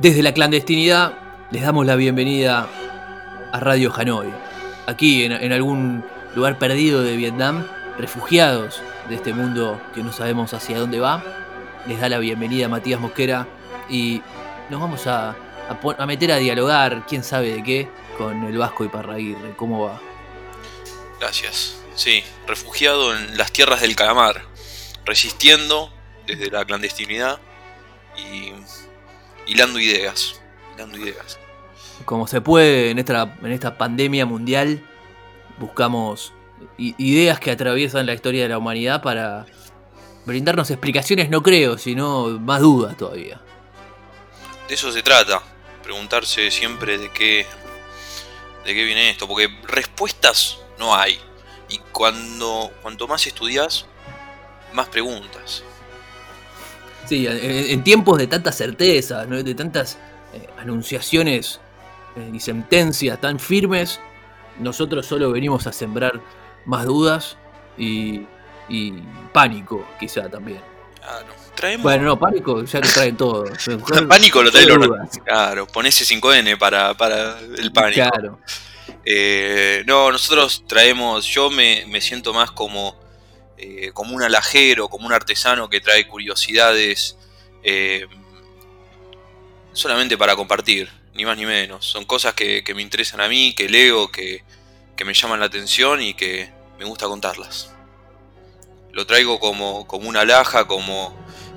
Desde la clandestinidad les damos la bienvenida a Radio Hanoi. Aquí en, algún lugar perdido de Vietnam, refugiados de este mundo que no sabemos hacia dónde va, les da la bienvenida Matías Mosquera y nos vamos a, a, meter a dialogar, quién sabe de qué, con el Vasco y Parraguirre. ¿Cómo va? Gracias. Sí, refugiado en las tierras del calamar, resistiendo desde la clandestinidad hilando ideas, hilando ideas. Como se puede en esta, en esta pandemia mundial, buscamos ideas que atraviesan la historia de la humanidad para brindarnos explicaciones, no creo, sino más dudas todavía. De eso se trata, preguntarse siempre de qué, de qué viene esto, porque respuestas no hay. Y cuando cuanto más estudias, más preguntas. Sí, en, tiempos de tantas certezas, de tantas eh, anunciaciones eh, y sentencias tan firmes, nosotros solo venimos a sembrar más dudas y, pánico, quizá también. Claro. Bueno, no, pánico ya lo traen todo. pánico lo trae Claro, ese 5N para, para el pánico. Claro. Eh, no, nosotros traemos, yo me, me siento más como eh, como un alajero, como un artesano que trae curiosidades eh, solamente para compartir, ni más ni menos. Son cosas que, me interesan a mí, que leo, que, me llaman la atención y que me gusta contarlas. Lo traigo como, como una alhaja, como,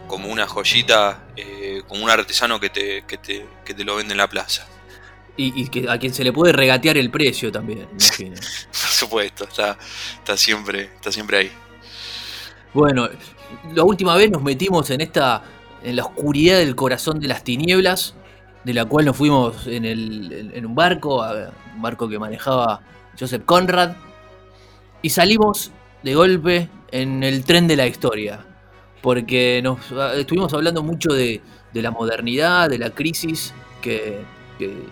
como una joyita, eh, como un artesano que te, que te, que te lo vende en la plaza. Y, que a quien se le puede regatear el precio también, imagino. Por supuesto, está, está, siempre, está siempre ahí. Bueno, la última vez nos metimos en esta. en la oscuridad del corazón de las tinieblas, de la cual nos fuimos en, el, en un barco, un barco que manejaba Joseph Conrad, y salimos de golpe en el tren de la historia, porque nos estuvimos hablando mucho de, de la modernidad, de la crisis que, que,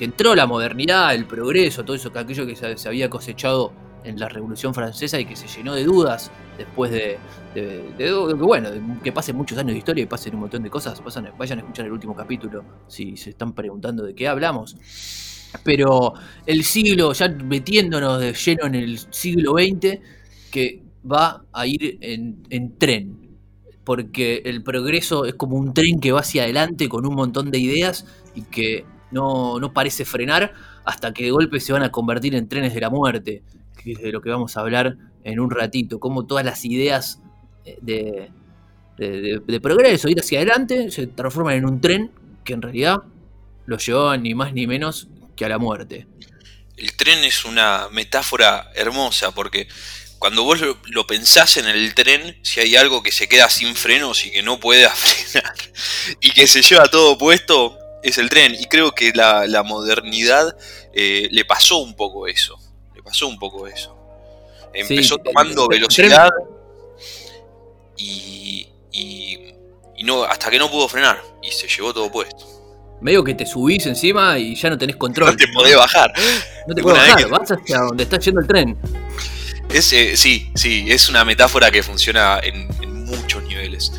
entró la modernidad, el progreso, todo eso, aquello que se había cosechado en la Revolución Francesa y que se llenó de dudas después de, de, bueno, que pasen muchos años de historia y pasen un montón de cosas. Vayan a escuchar el último capítulo si se están preguntando de qué hablamos. Pero el siglo, ya metiéndonos de lleno en el siglo XX, que va a ir en, en tren. Porque el progreso es como un tren que va hacia adelante con un montón de ideas y que no, no parece frenar hasta que de golpe se van a convertir en trenes de la muerte de lo que vamos a hablar en un ratito, cómo todas las ideas eh, de, de, progreso, ir hacia adelante, se transforman en un tren que en realidad lo llevaba ni más ni menos que a la muerte. El tren es una metáfora hermosa porque cuando vos lo, pensás en el tren, si hay algo que se queda sin frenos y que no puede frenar y que se lleva todo puesto, es el tren. Y creo que la, modernidad eh, le pasó un poco eso pasó un poco eso. Empezó tomando velocidad y, y, no, hasta que no pudo frenar y se llevó todo puesto. Medio que te subís encima y ya no tenés control. No te podés bajar. No te podés bajar, vas hacia donde está yendo el tren. Es, eh, sí, sí, es una metáfora que funciona en, muchos niveles.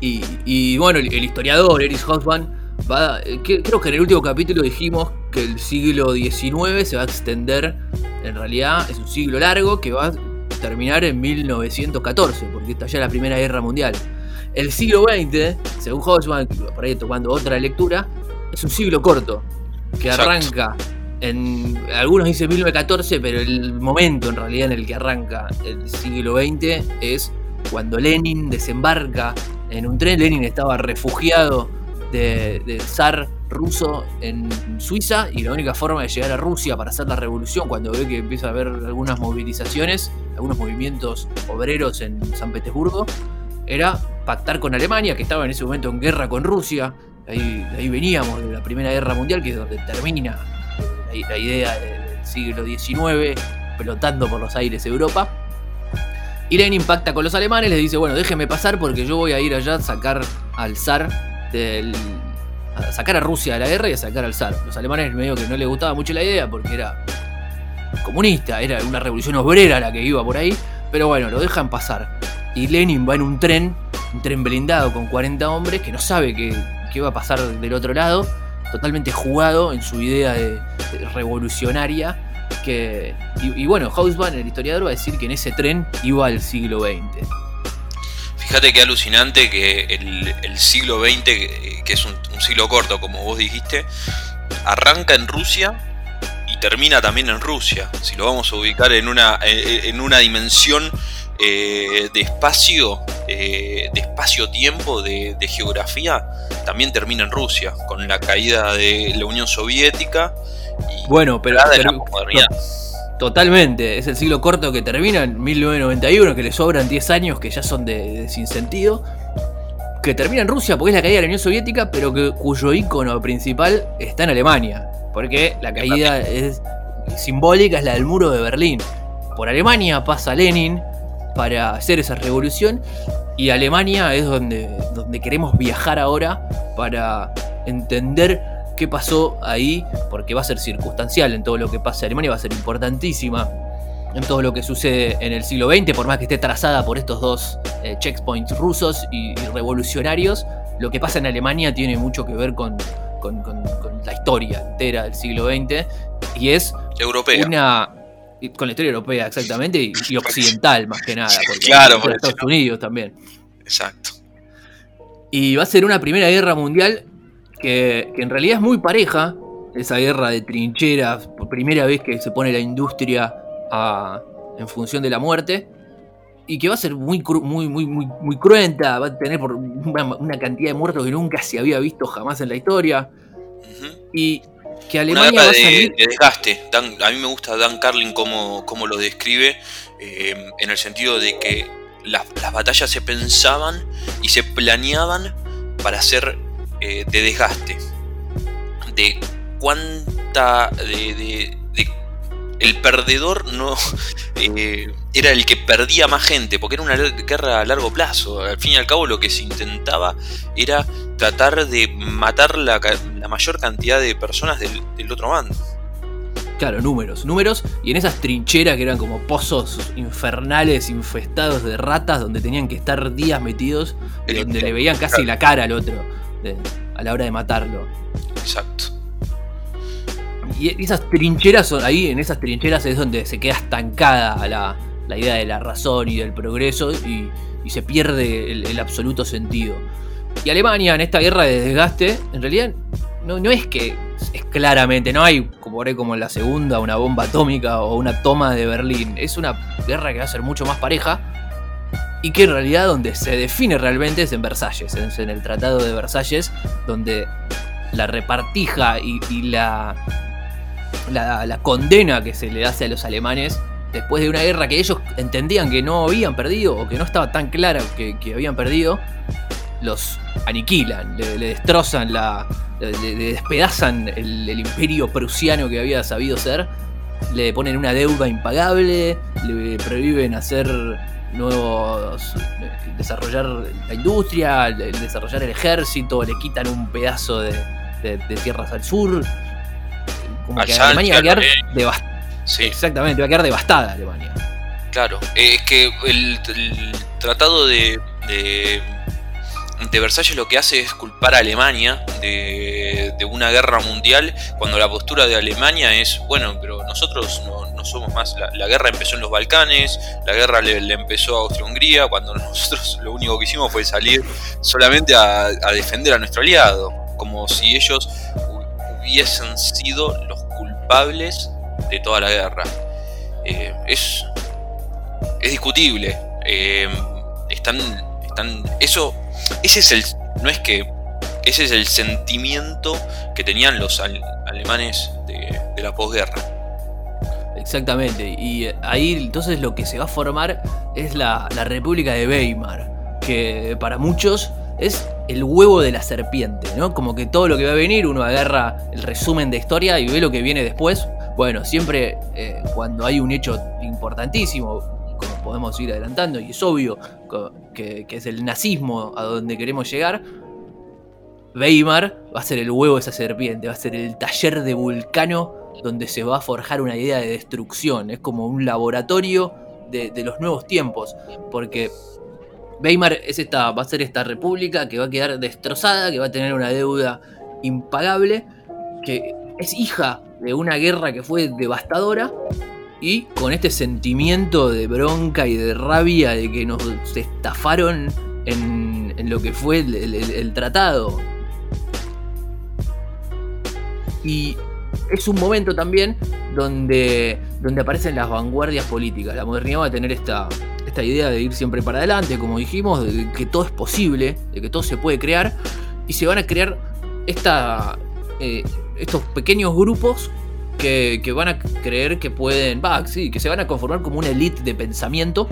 Y, bueno, el, historiador Eris Hosman va, eh, creo que en el último capítulo dijimos que el siglo XIX se va a extender en realidad es un siglo largo que va a terminar en 1914, porque está ya la Primera Guerra Mundial. El siglo XX, según Hodgman, por ahí tomando otra lectura, es un siglo corto, que arranca en. Algunos dicen 1914, pero el momento en realidad en el que arranca el siglo XX es cuando Lenin desembarca en un tren. Lenin estaba refugiado del zar ruso en Suiza y la única forma de llegar a Rusia para hacer la revolución cuando ve que empieza a haber algunas movilizaciones, algunos movimientos obreros en San Petersburgo, era pactar con Alemania, que estaba en ese momento en guerra con Rusia. Ahí, ahí veníamos de la Primera Guerra Mundial, que es donde termina la, idea del siglo XIX, pelotando por los aires Europa. Lenin pacta con los alemanes, les dice, bueno, déjenme pasar porque yo voy a ir allá a sacar al zar a sacar a Rusia de la guerra y a sacar al zar. Los alemanes medio que no les gustaba mucho la idea porque era comunista, era una revolución obrera la que iba por ahí, pero bueno, lo dejan pasar. Y Lenin va en un tren, un tren blindado con 40 hombres que no sabe qué, qué va a pasar del otro lado, totalmente jugado en su idea de, revolucionaria. Que, y, bueno, Hausmann, el historiador, va a decir que en ese tren iba al siglo XX. Fíjate qué alucinante que el, siglo XX, que es un, siglo corto, como vos dijiste, arranca en Rusia y termina también en Rusia. Si lo vamos a ubicar en una, en una dimensión eh, de espacio, eh, de espacio-tiempo, de, geografía, también termina en Rusia, con la caída de la Unión Soviética y bueno, pero, Totalmente, es el siglo corto que termina en 1991, que le sobran 10 años que ya son de, sin sentido. Que termina en Rusia porque es la caída de la Unión Soviética, pero que, cuyo icono principal está en Alemania. Porque la caída es simbólica, es la del muro de Berlín. Por Alemania pasa Lenin, para hacer esa revolución. Y Alemania es donde, donde queremos viajar ahora para entender qué pasó ahí, porque va a ser circunstancial en todo lo que pasa. Alemania va a ser importantísima en todo lo que sucede en el siglo XX, por más que esté trazada por estos dos eh, checkpoints rusos y, revolucionarios. Lo que pasa en Alemania tiene mucho que ver con, con, la historia entera del siglo XX y es Europea. una con la historia europea, exactamente, y, occidental más que nada, porque claro, por Estados Unidos también. Exacto. Y va a ser una primera guerra mundial que, en realidad es muy pareja, esa guerra de trincheras, por primera vez que se pone la industria en función de la muerte, y que va a ser muy, muy, muy, muy, muy cruenta, va a tener por una, cantidad de muertos que nunca se había visto jamás en la historia. Y que Alemania va a salir... de, desgaste. a mí me gusta Dan Carlin cómo, lo describe, eh, en el sentido de que las, batallas se pensaban y se planeaban para ser eh, de desgaste. De cuánta. de, el perdedor no eh, era el que perdía más gente, porque era una guerra a largo plazo. Al fin y al cabo lo que se intentaba era tratar de matar la, mayor cantidad de personas del, otro bando. Claro, números, números, y en esas trincheras que eran como pozos infernales infestados de ratas donde tenían que estar días metidos, y donde le veían casi la cara al otro a la hora de matarlo. Exacto. Y esas trincheras son ahí, en esas trincheras es donde se queda estancada la, idea de la razón y del progreso y, se pierde el, absoluto sentido. Y Alemania en esta guerra de desgaste, en realidad no, no es que es claramente, no hay como, como en la segunda una bomba atómica o una toma de Berlín. Es una guerra que va a ser mucho más pareja y que en realidad donde se define realmente es en Versalles, en, el Tratado de Versalles, donde la repartija y, la, la, condena que se le hace a los alemanes después de una guerra que ellos entendían que no habían perdido o que no estaba tan clara que, habían perdido, los aniquilan, le, destrozan la. le, despedazan el, imperio prusiano que había sabido ser, le ponen una deuda impagable, le prohíben hacer nuevos. Eh, desarrollar la industria, desarrollar el ejército, le quitan un pedazo de, tierras al sur. Como que Alemania va a quedar devastada. Exactamente, va a quedar devastada Alemania. Claro, es que el, tratado de, de, Versalles lo que hace es culpar a Alemania de, de, una guerra mundial, cuando la postura de Alemania es, bueno, pero nosotros no, no somos más. La, guerra empezó en los Balcanes, la guerra le, empezó a Austria-Hungría, cuando nosotros lo único que hicimos fue salir solamente a, defender a nuestro aliado, como si ellos hubiesen sido los culpables de toda la guerra. Eh, es, es discutible. Eh, están, están, eso, ese es el, no es que, ese es el sentimiento que tenían los alemanes de, de la posguerra. Exactamente, y ahí entonces lo que se va a formar es la, República de Weimar, que para muchos es el huevo de la serpiente, ¿no? Como que todo lo que va a venir, uno agarra el resumen de historia y ve lo que viene después. Bueno, siempre eh, cuando hay un hecho importantísimo, como podemos ir adelantando, y es obvio que, que es el nazismo a donde queremos llegar, Weimar va a ser el huevo de esa serpiente, va a ser el taller de Vulcano donde se va a forjar una idea de destrucción. Es como un laboratorio de, los nuevos tiempos, porque Weimar es esta, va a ser esta república que va a quedar destrozada, que va a tener una deuda impagable, que es hija de una guerra que fue devastadora y con este sentimiento de bronca y de rabia de que nos estafaron en, lo que fue el, tratado. Y es un momento también donde, donde aparecen las vanguardias políticas. La modernidad va a tener esta, esta idea de ir siempre para adelante, como dijimos, de que todo es posible, de que todo se puede crear, y se van a crear esta, eh, estos pequeños grupos que, van a creer que pueden, va, sí, que se van a conformar como una elite de pensamiento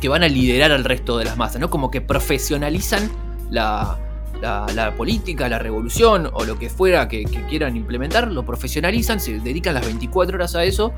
que van a liderar al resto de las masas, ¿no? Como que profesionalizan la, la, política, la revolución o lo que fuera que, quieran implementar, lo profesionalizan, se dedican las 24 horas a eso,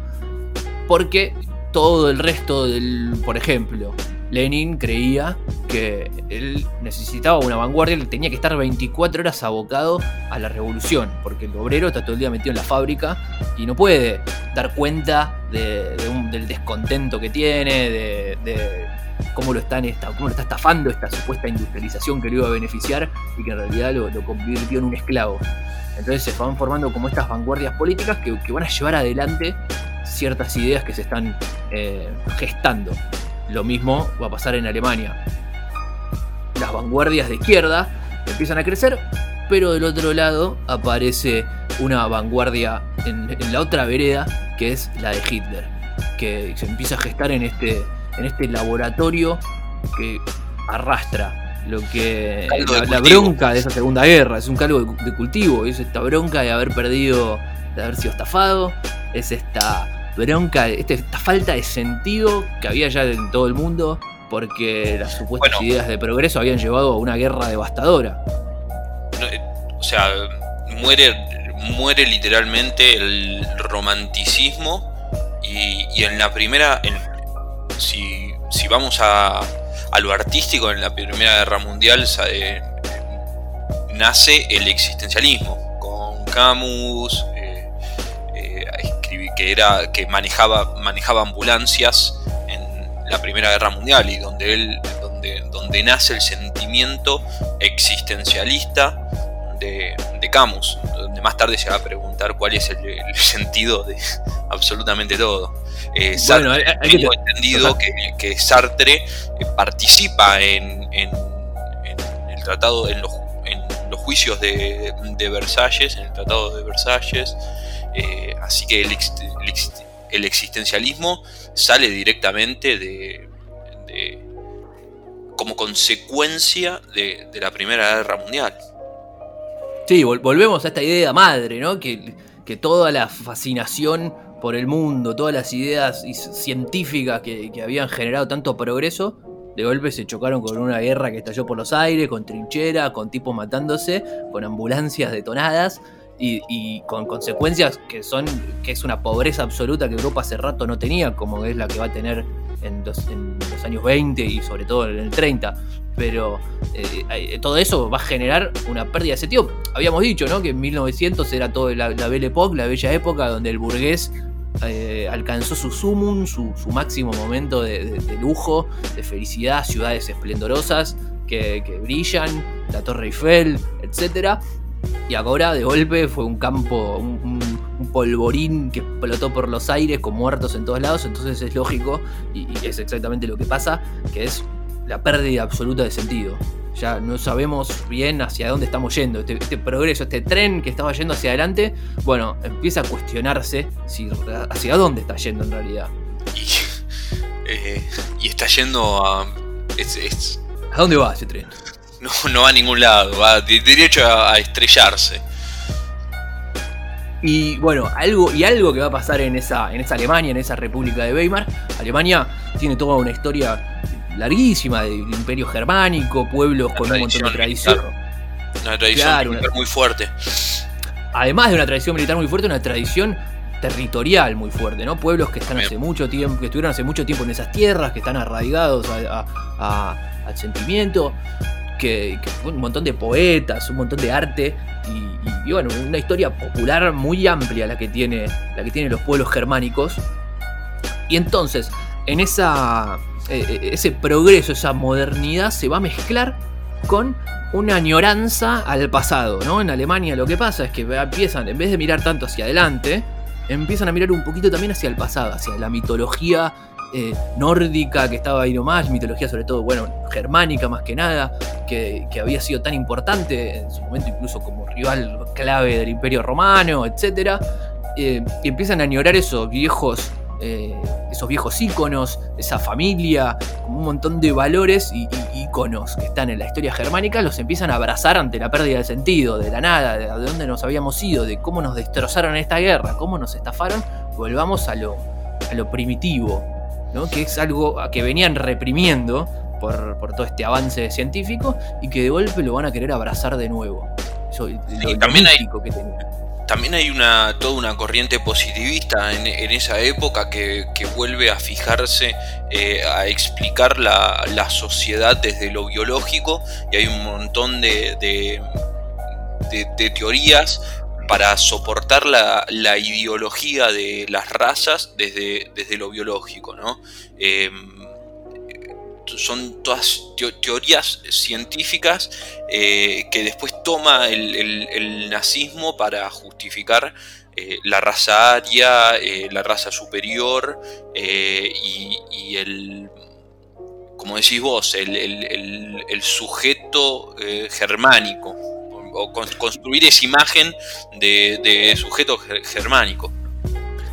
porque todo el resto del, por ejemplo, Lenin creía que él necesitaba una vanguardia, él tenía que estar 24 horas abocado a la revolución, porque el obrero está todo el día metido en la fábrica y no puede dar cuenta del descontento que tiene, de, cómo, lo está cómo lo está estafando esta supuesta industrialización que le iba a beneficiar y que en realidad lo, convirtió en un esclavo. Entonces se van formando como estas vanguardias políticas que, van a llevar adelante ciertas ideas que se están eh, gestando. Lo mismo va a pasar en Alemania. Las vanguardias de izquierda empiezan a crecer, pero del otro lado aparece una vanguardia en, la otra vereda, que es la de Hitler, que se empieza a gestar en este, en este laboratorio que arrastra lo que la, bronca de esa segunda guerra, es un cargo de, cultivo, es esta bronca de haber perdido, de haber sido estafado, es esta bronca, este, esta falta de sentido que había ya en todo el mundo, porque las supuestas ideas de progreso habían llevado a una guerra devastadora. Eh, o sea, muere, muere literalmente el romanticismo y, en la primera, si, si, vamos a, a, lo artístico, en la Primera Guerra Mundial eh, nace el existencialismo, con Camus, que era que manejaba, manejaba ambulancias en la Primera Guerra Mundial y donde él donde, donde nace el sentimiento existencialista de, de, Camus, donde más tarde se va a preguntar cuál es el, sentido de absolutamente todo. Eh, Sartre, tengo entendido que, Sartre eh, participa en, en, el tratado, en los, en los juicios de, de Versalles, en el tratado de Versalles, eh, así que el, existencialismo sale directamente de, como consecuencia de, la Primera Guerra Mundial. Sí, volvemos a esta idea madre, ¿no? Que, que, toda la fascinación por el mundo, todas las ideas científicas que, que habían generado tanto progreso, de golpe se chocaron con una guerra que estalló por los aires, con trincheras, con tipos matándose, con ambulancias detonadas y, con consecuencias que son que es una pobreza absoluta que Europa hace rato no tenía, como es la que va a tener en los, años 20 y sobre todo en el 30. Pero eh, todo eso va a generar una pérdida de sentido. Habíamos dicho ¿no? que en 1900 era todo la, Belle Époque, la bella época donde el burgués eh, alcanzó su sumum, su, máximo momento de, lujo, de felicidad, ciudades esplendorosas que, que brillan, la Torre Eiffel, etcétera y ahora de golpe fue un campo, un, polvorín que explotó por los aires con muertos en todos lados, entonces es lógico y, es exactamente lo que pasa, que es la pérdida absoluta de sentido. Ya no sabemos bien hacia dónde estamos yendo. Este, este progreso, este tren que estaba yendo hacia adelante, bueno, empieza a cuestionarse si, hacia dónde está yendo en realidad. Y, eh, está yendo a... ¿A dónde va ese tren? no, no va a ningún lado, va derecho a, estrellarse. Y bueno, algo, y algo que va a pasar en esa, en esa Alemania, en esa República de Weimar. Alemania tiene toda una historia larguísima del imperio germánico, pueblos con un montón de tradición. Una tradición militar muy fuerte. Además de una tradición militar muy fuerte, una tradición territorial muy fuerte, ¿no? Pueblos que están hace mucho tiempo, que estuvieron hace mucho tiempo en esas tierras, que están arraigados al sentimiento que, un montón de poetas, un montón de arte y, bueno, una historia popular muy amplia la que tiene la que tienen los pueblos germánicos. Y entonces, en esa ese progreso, esa modernidad se va a mezclar con una añoranza al pasado, ¿no? En Alemania lo que pasa es que empiezan, en vez de mirar tanto hacia adelante, empiezan a mirar un poquito también hacia el pasado, hacia la mitología eh, nórdica que estaba ahí nomás, mitología sobre todo, bueno, germánica más que nada, que, había sido tan importante en su momento incluso como rival clave del imperio romano, etc. Eh, y empiezan a añorar esos viejos eh, esos viejos íconos, esa familia, como un montón de valores y, íconos que están en la historia germánica, los empiezan a abrazar ante la pérdida de sentido, de la nada, de, dónde nos habíamos ido, de cómo nos destrozaron esta guerra, cómo nos estafaron, volvamos a lo, a lo primitivo, ¿no? que es algo que venían reprimiendo por, todo este avance científico y que de golpe lo van a querer abrazar de nuevo. también hay, que también hay una, toda una corriente positivista en, esa época que, vuelve a fijarse, eh, a explicar la, sociedad desde lo biológico y hay un montón de, de, teorías para soportar la, ideología de las razas desde, desde lo biológico. ¿no? Em, son todas teorías científicas eh, que después toma el, nazismo para justificar eh, la raza aria, eh, la raza superior y, el, como decís vos, el, sujeto germánico, o construir esa imagen de, sujeto germánico.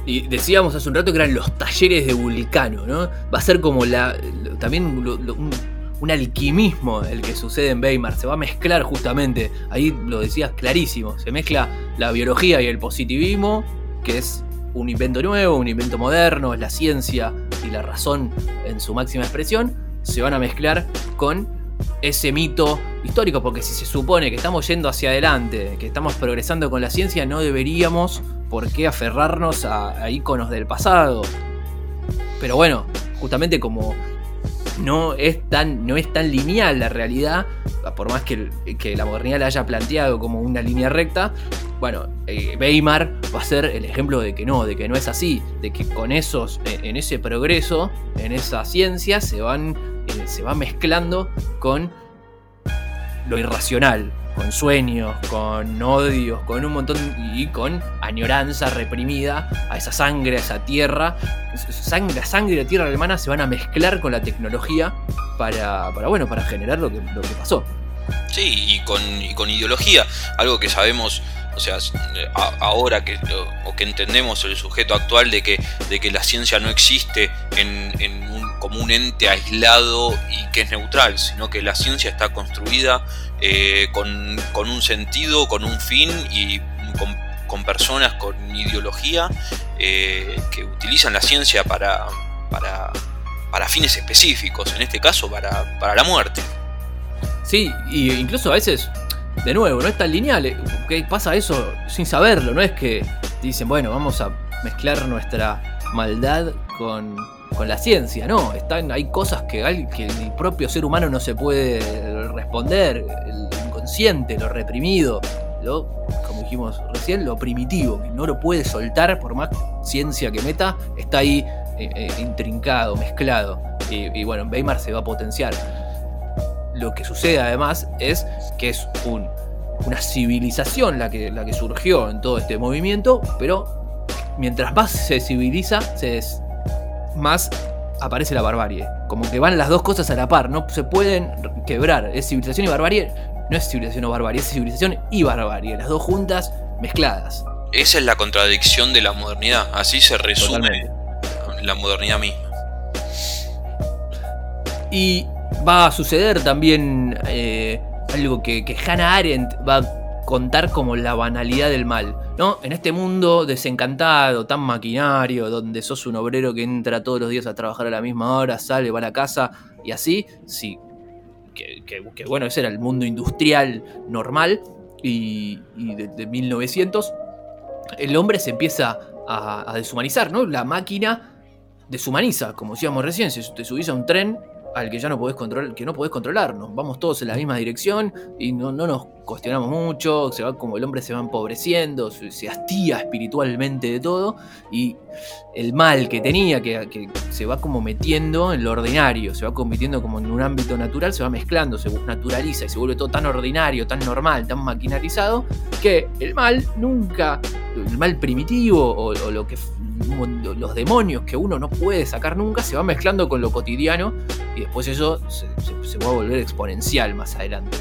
Y decíamos hace un rato que eran los talleres de Vulcano, ¿no? Va a ser como la. también un, alquimismo el que sucede en Weimar. Se va a mezclar justamente. Ahí lo decías clarísimo. Se mezcla la biología y el positivismo, que es un invento nuevo, un invento moderno, es la ciencia y la razón en su máxima expresión. Se van a mezclar con ese mito histórico, porque si se supone que estamos yendo hacia adelante, que estamos progresando con la ciencia, no deberíamos por qué aferrarnos a, íconos del pasado. Pero bueno, justamente como no es tan, no es tan lineal la realidad, por más que, la modernidad la haya planteado como una línea recta, bueno, eh, Weimar va a ser el ejemplo de que no, de que no es así, de que con esos, eh, en ese progreso, en esa ciencia, se van, eh, se va mezclando con lo irracional, con sueños, con odios, con un montón y con añoranza reprimida a esa sangre, a esa tierra. Sangre, la sangre y la tierra alemana se van a mezclar con la tecnología para, bueno, para generar lo que, pasó. Sí, y con, ideología, algo que sabemos o sea, ahora que, o que entendemos el sujeto actual de que, de que la ciencia no existe en, como un ente aislado y que es neutral, sino que la ciencia está construida eh, con, un sentido, con un fin y con, personas con ideología eh, que utilizan la ciencia para, para, para, fines específicos, en este caso para, para la muerte. Sí, y incluso a veces, de nuevo, no es tan lineal, eh, que pasa eso sin saberlo, no es que dicen, bueno, vamos a mezclar nuestra maldad con con la ciencia, no, están, hay cosas que, que el propio ser humano no se puede responder, el inconsciente, lo reprimido, lo, como dijimos recién, lo primitivo, que no lo puede soltar por más ciencia que meta, está ahí eh, eh, intrincado, mezclado, y, bueno, en Weimar se va a potenciar. Lo que sucede además es que es un, una civilización la que, la que surgió en todo este movimiento, pero mientras más se civiliza, se, más aparece la barbarie. Como que van las dos cosas a la par, no se pueden quebrar. Es civilización y barbarie, no es civilización o barbarie, es civilización y barbarie, las dos juntas mezcladas. Esa es la contradicción de la modernidad, así se resume la modernidad misma. Y va a suceder también eh, algo que, que Hannah Arendt va a contar como la banalidad del mal. ¿No? En este mundo desencantado, tan maquinario, donde sos un obrero que entra todos los días a trabajar a la misma hora, sale, va a la casa y así, sí. Que, bueno, ese era el mundo industrial normal y, de, 1900, el hombre se empieza a, deshumanizar, ¿no? La máquina deshumaniza, como decíamos recién, si te subís a un tren, al que ya no podés controlar, que no podés controlarnos. Vamos todos en la misma dirección y no, nos cuestionamos mucho, se va como el hombre se va empobreciendo, se, hastía espiritualmente de todo, y el mal que tenía, que, se va como metiendo en lo ordinario, se va convirtiendo como en un ámbito natural, se va mezclando, se naturaliza y se vuelve todo tan ordinario, tan normal, tan maquinarizado, que el mal nunca, el mal primitivo o, o lo que los demonios que uno no puede sacar nunca se va mezclando con lo cotidiano y después eso se, va a volver exponencial más adelante.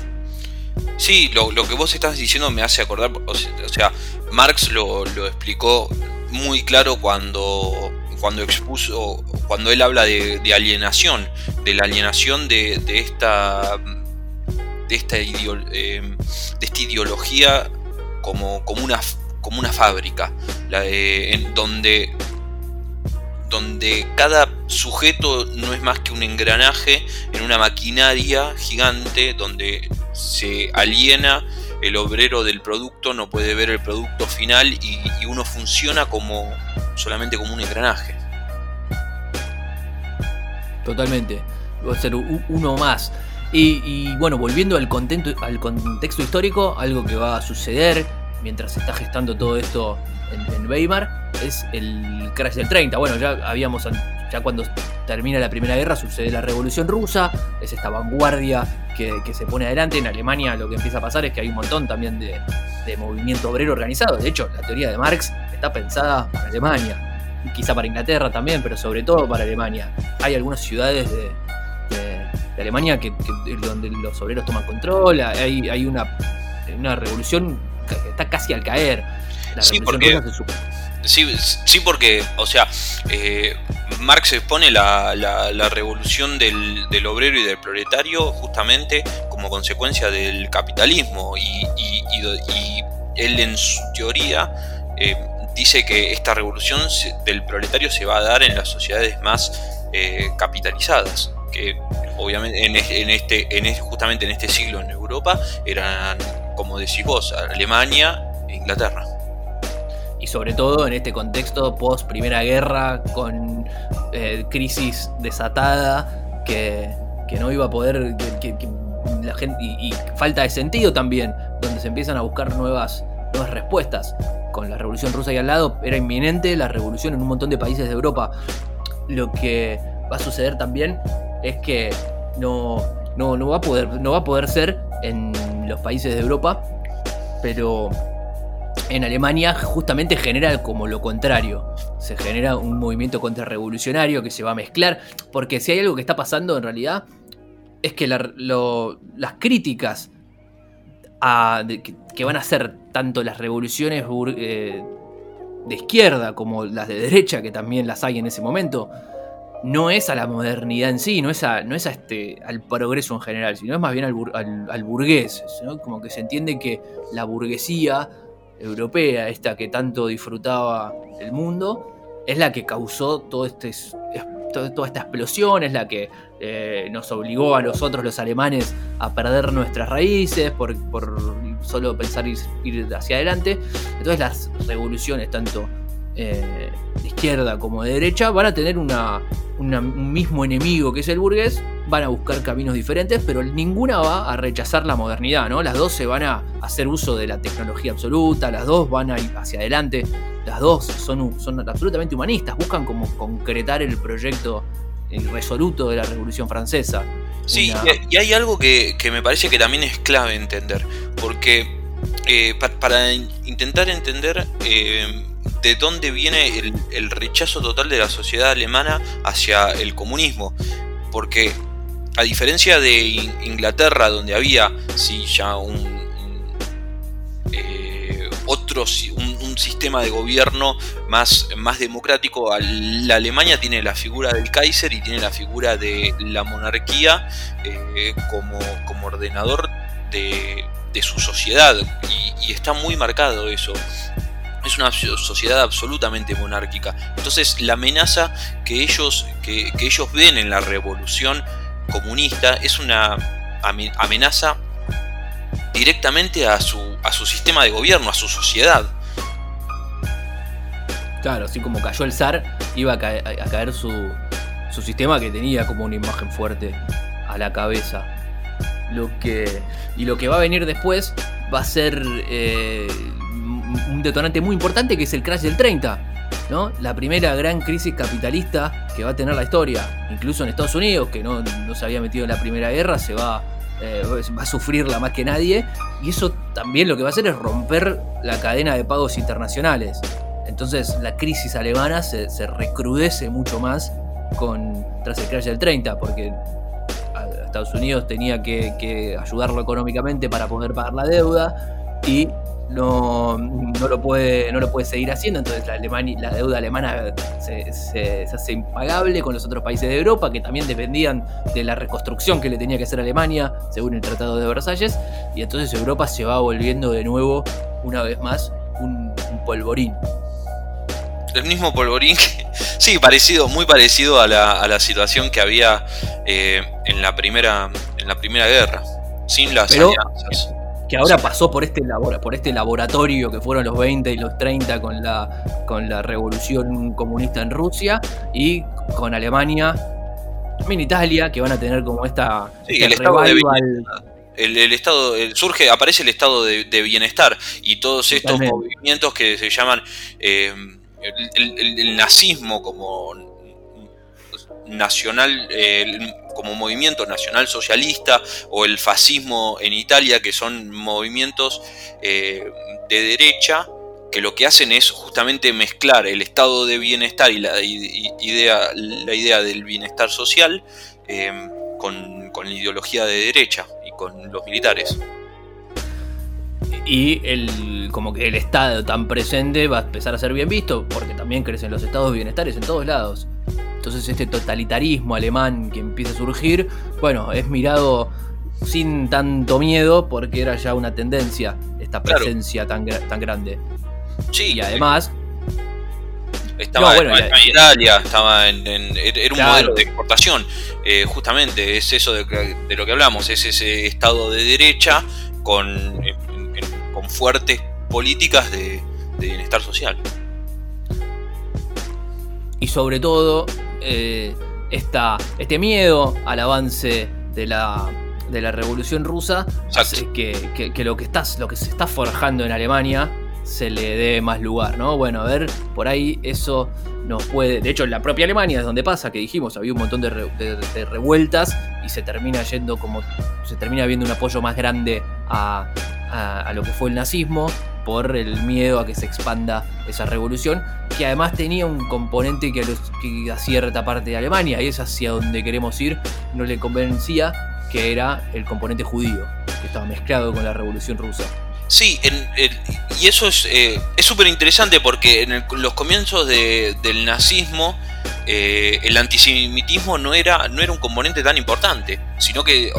Sí, lo, que vos estás diciendo me hace acordar, o sea, Marx lo, explicó muy claro cuando, cuando expuso, cuando él habla de, alienación, de la alienación de, esta de esta, eh, de esta ideología como, como una como una fábrica, en donde, donde cada sujeto no es más que un engranaje en una maquinaria gigante donde se aliena el obrero del producto, no puede ver el producto final y, uno funciona como solamente como un engranaje. Totalmente, va a ser uno más. Y, y, bueno, volviendo al, contento, al contexto histórico, algo que va a suceder mientras se está gestando todo esto en, Weimar, es el crash del 30. Bueno, ya habíamos, ya cuando termina la Primera Guerra sucede la Revolución Rusa, es esta vanguardia que, se pone adelante. En Alemania lo que empieza a pasar es que hay un montón también de, movimiento obrero organizado. De hecho, la teoría de Marx está pensada para Alemania, quizá para Inglaterra también, pero sobre todo para Alemania. Hay algunas ciudades de, Alemania que, donde los obreros toman control, hay, hay una, una revolución está casi al caer. sí, porque, sí, porque, o sea, eh, Marx expone la, la, revolución del, obrero y del proletario justamente como consecuencia del capitalismo y, él en su teoría eh, dice que esta revolución del proletario se va a dar en las sociedades más eh, capitalizadas que obviamente en, este, en justamente en este siglo en Europa eran como decís vos, Alemania e Inglaterra. Y sobre todo en este contexto post Primera Guerra, con eh, crisis desatada, que, no iba a poder, que, la gente, y, falta de sentido también, donde se empiezan a buscar nuevas, nuevas respuestas. Con la revolución rusa ahí al lado, era inminente la revolución en un montón de países de Europa. Lo que va a suceder también es que no, no, no, va, a poder, no va a poder ser en los países de Europa, pero en Alemania justamente genera como lo contrario. Se genera un movimiento contrarrevolucionario que se va a mezclar, porque si hay algo que está pasando en realidad es que las críticas que, van a hacer tanto las revoluciones eh, de izquierda como las de derecha, que también las hay en ese momento, no es a la modernidad en sí, no es, a, no es a este, al progreso en general, sino es más bien al, burgués. Como que se entiende que la burguesía europea, esta que tanto disfrutaba el mundo, es la que causó todo este, toda esta explosión, es la que eh, nos obligó a nosotros los alemanes a perder nuestras raíces por, solo pensar ir, ir hacia adelante. Entonces las revoluciones, tanto eh, de izquierda como de derecha, van a tener una, un mismo enemigo que es el burgués, van a buscar caminos diferentes, pero ninguna va a rechazar la modernidad, ¿no? Las dos se van a hacer uso de la tecnología absoluta, las dos van a ir hacia adelante, las dos son, son absolutamente humanistas, buscan como concretar el proyecto resoluto de la Revolución Francesa. Sí, y hay algo que, me parece que también es clave entender, porque eh, para, intentar entender eh, de dónde viene el, rechazo total de la sociedad alemana hacia el comunismo. Porque a diferencia de Inglaterra, donde había sí, ya un, eh, otro, un, sistema de gobierno más, más democrático, la Alemania tiene la figura del Kaiser y tiene la figura de la monarquía eh, como, como ordenador de, su sociedad. y está muy marcado eso es una sociedad absolutamente monárquica. Entonces la amenaza que ellos, que, ellos ven en la revolución comunista es una amenaza directamente a su, a su sistema de gobierno, a su sociedad. Claro, así como cayó el zar, iba a caer, su, su sistema que tenía como una imagen fuerte a la cabeza. Lo que, y lo que va a venir después va a ser eh, un detonante muy importante que es el crash del 30. ¿no? La primera gran crisis capitalista que va a tener la historia, incluso en Estados Unidos, que no, se había metido en la Primera Guerra, se va, eh, va a sufrirla más que nadie, y eso también lo que va a hacer es romper la cadena de pagos internacionales. Entonces la crisis alemana se, recrudece mucho más con, tras el crash del 30, porque Estados Unidos tenía que, que ayudarlo económicamente para poder pagar la deuda y no, no, lo puede, no lo puede seguir haciendo, entonces la, Alemania, la deuda alemana se, hace impagable con los otros países de Europa que también dependían de la reconstrucción que le tenía que hacer Alemania según el Tratado de Versalles, y entonces Europa se va volviendo de nuevo, una vez más, un, polvorín. El mismo polvorín que, sí, parecido, muy parecido a la, a la situación que había eh, en, la primera, en la primera guerra, sin las alianzas que ahora pasó por este, por este laboratorio que fueron los 20 y los 30 con la, con la revolución comunista en Rusia y con Alemania, también Italia, que van a tener como esta... Sí, el, estado de el, estado surge aparece el estado de, bienestar y todos estos movimientos que se llaman eh, el, nazismo como nacional como movimiento nacional socialista o el fascismo en Italia, que son movimientos eh, de derecha que lo que hacen es justamente mezclar el estado de bienestar y la idea, la idea del bienestar social eh, con, la ideología de derecha y con los militares. Y el, como que el estado tan presente va a empezar a ser bien visto, porque también crecen los estados de bienestar en todos lados. Entonces este totalitarismo alemán que empieza a surgir, bueno, es mirado sin tanto miedo porque era ya una tendencia, esta presencia tan, tan grande. Sí. Y además... Estaba en, Italia, estaba en, era un modelo de exportación. Eh, justamente es eso de, lo que hablamos, es ese estado de derecha con, con fuertes políticas de bienestar social. Y sobre todo eh, este miedo al avance de la, de la revolución rusa que, que, lo, que estás, lo que se está forjando en Alemania se le dé más lugar, ¿no? Bueno, a ver, por ahí eso nos puede. De hecho, en la propia Alemania es donde pasa, que dijimos, había un montón de, revueltas y se termina yendo como. Se termina viendo un apoyo más grande a, a lo que fue el nazismo por el miedo a que se expanda esa revolución, que además tenía un componente que, a cierta parte de Alemania, y es hacia donde queremos ir, no le convencía, que era el componente judío, que estaba mezclado con la revolución rusa. Sí, y eso es eh, súper interesante porque en, los comienzos del nazismo eh, el antisemitismo no era, no era un componente tan importante, sino que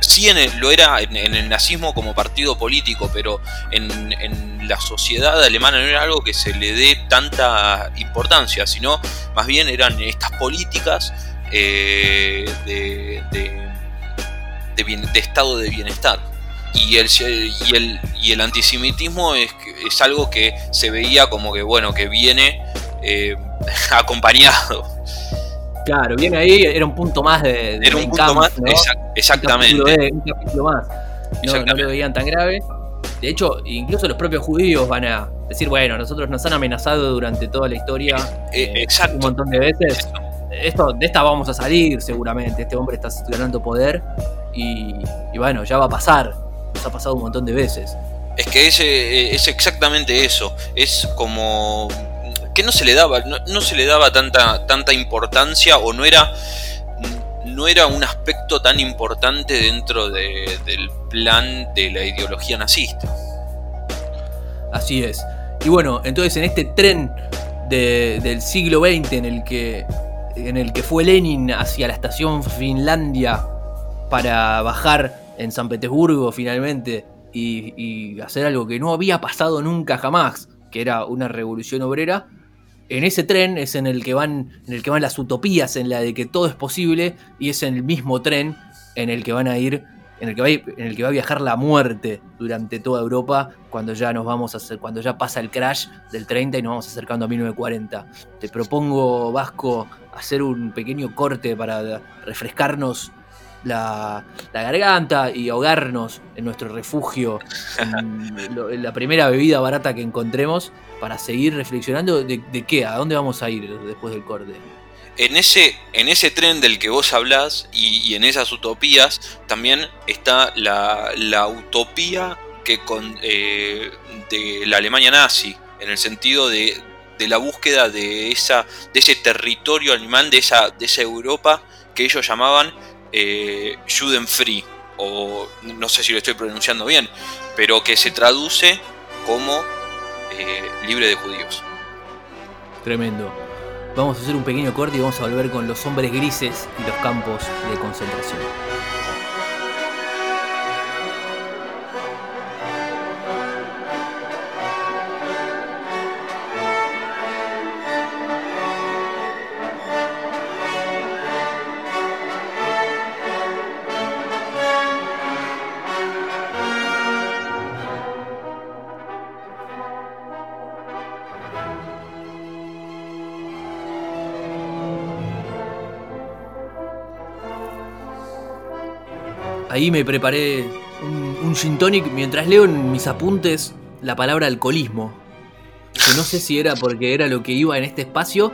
sí lo era en, el nazismo como partido político, pero en, la sociedad alemana no era algo que se le dé tanta importancia, sino más bien eran estas políticas eh, de, estado de bienestar. Y el, antisemitismo es, es algo que se veía como que, bueno, que viene eh, acompañado Claro, viene ahí, era un punto más de. era un punto más, exactamente. Un capítulo, más. No, lo veían tan grave. De hecho, incluso los propios judíos van a decir, bueno, nosotros nos han amenazado durante toda la historia eh, un montón de veces. Esto, de esta vamos a salir seguramente. Este hombre está ganando poder y, y bueno, ya va a pasar. Nos ha pasado un montón de veces. Es que es, es exactamente eso. Es como que no se le daba, no, se le daba tanta, tanta importancia o no era, no era un aspecto tan importante dentro del plan de la ideología nazista. Así es. Y bueno, entonces en este tren del siglo XX en el que en el que fue Lenin hacia la estación Finlandia para bajar en San Petersburgo finalmente y, hacer algo que no había pasado nunca jamás, que era una revolución obrera, en ese tren es en el que van en el que van las utopías en la de que todo es posible y es en el mismo tren en el que van a ir en el, que va, en el que va a viajar la muerte durante toda Europa cuando ya nos vamos a hacer, cuando ya pasa el crash del 30 y nos vamos acercando a 1940. Te propongo, Vasco, hacer un pequeño corte para refrescarnos la, garganta y ahogarnos en nuestro refugio, en, la primera bebida barata que encontremos, para seguir reflexionando de, qué, a dónde vamos a ir después del corte. En ese, en ese tren del que vos hablás y, en esas utopías también está la, utopía que con, eh, de la Alemania nazi, en el sentido de, de la búsqueda de, esa, de ese territorio alemán, de esa, de esa Europa que ellos llamaban eh, Judenfree, o no sé si lo estoy pronunciando bien, pero que se traduce como eh, libre de judíos. Tremendo. Vamos a hacer un pequeño corte y vamos a volver con los hombres grises y los campos de concentración. Ahí me preparé un, un gin tonic mientras leo en mis apuntes la palabra alcoholismo. Que no sé si era porque era lo que iba en este espacio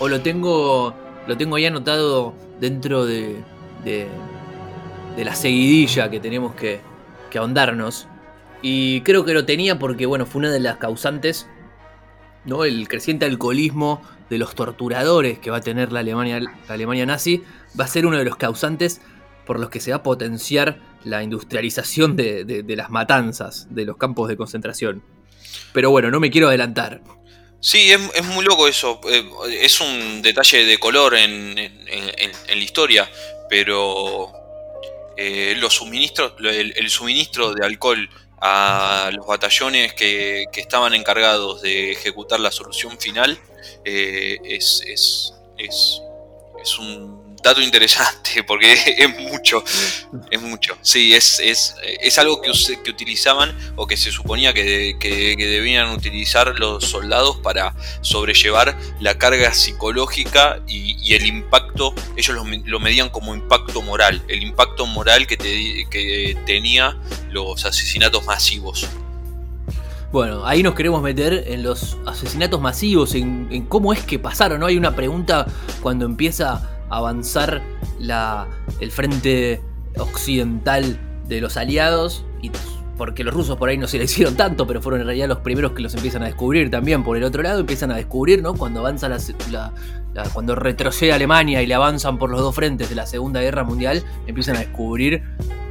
o lo tengo, lo tengo ahí anotado dentro de, de, la seguidilla que tenemos que, que ahondarnos. Y creo que lo tenía porque, bueno, fue una de las causantes, ¿no? El creciente alcoholismo de los torturadores que va a tener la Alemania, la Alemania nazi, va a ser uno de los causantes por los que se va a potenciar la industrialización de, las matanzas, de los campos de concentración. Pero bueno, no me quiero adelantar. Sí, es, muy loco eso. Eh, es un detalle de color en, la historia, pero eh, los suministros, el, suministro de alcohol a los batallones que, estaban encargados de ejecutar la solución final eh, es, es, es un dato interesante, porque es mucho, es mucho. Sí, es, es, es algo que, que, utilizaban o que se suponía que, debían utilizar los soldados para sobrellevar la carga psicológica y, el impacto, ellos lo, medían como impacto moral, el impacto moral que, que tenía los asesinatos masivos. Bueno, ahí nos queremos meter en los asesinatos masivos, en, en, cómo es que pasaron, ¿no? Hay una pregunta cuando empieza avanzar la, el frente occidental de los aliados y porque los rusos por ahí no se le hicieron tanto, pero fueron en realidad los primeros que los empiezan a descubrir también por el otro lado, empiezan a descubrir, ¿no? Cuando avanza la, cuando retrocede Alemania y le avanzan por los dos frentes de la Segunda Guerra Mundial, empiezan a descubrir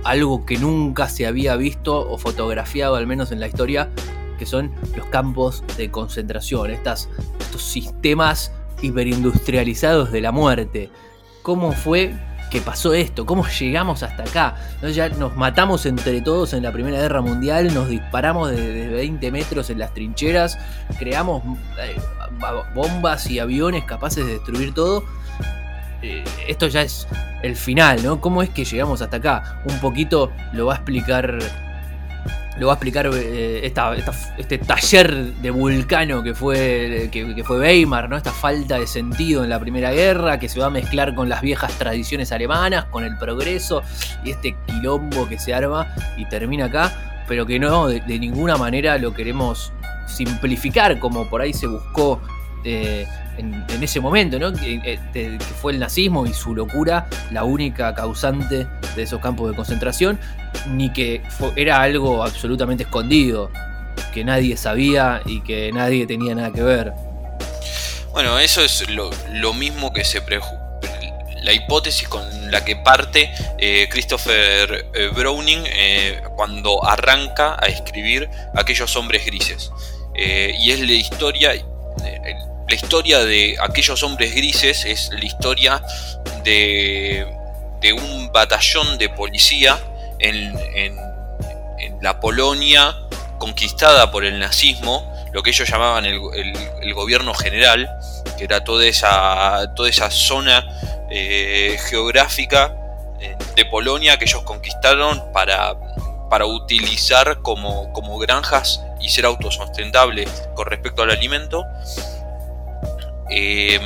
algo que nunca se había visto o fotografiado, al menos en la historia, que son los campos de concentración, estas, estos sistemas hiperindustrializados de la muerte cómo fue que pasó esto, cómo llegamos hasta acá. Ya nos matamos entre todos en la Primera Guerra Mundial, nos disparamos desde 20 metros en las trincheras, creamos eh, bombas y aviones capaces de destruir todo. Eh, esto ya es el final, ¿no? ¿Cómo es que llegamos hasta acá? Un poquito lo va a explicar lo va a explicar eh, este taller de vulcano que fue, que, fue Weimar, ¿no? Esta falta de sentido en la Primera Guerra, que se va a mezclar con las viejas tradiciones alemanas, con el progreso y este quilombo que se arma y termina acá, pero que no, de, ninguna manera lo queremos simplificar como por ahí se buscó. Eh, en, ese momento, ¿no? Eh, que, fue el nazismo y su locura la única causante de esos campos de concentración, ni que era algo absolutamente escondido, que nadie sabía y que nadie tenía nada que ver. Bueno, eso es lo, mismo que se la hipótesis con la que parte eh, Christopher eh, Browning cuando arranca a escribir aquellos hombres grises. y es la historia, la historia de aquellos hombres grises es la historia de, un batallón de policía en, la Polonia conquistada por el nazismo, lo que ellos llamaban el, gobierno general, que era toda esa, toda esa zona eh, geográfica de Polonia que ellos conquistaron para, para utilizar como, como granjas y ser autosustentables con respecto al alimento. Em,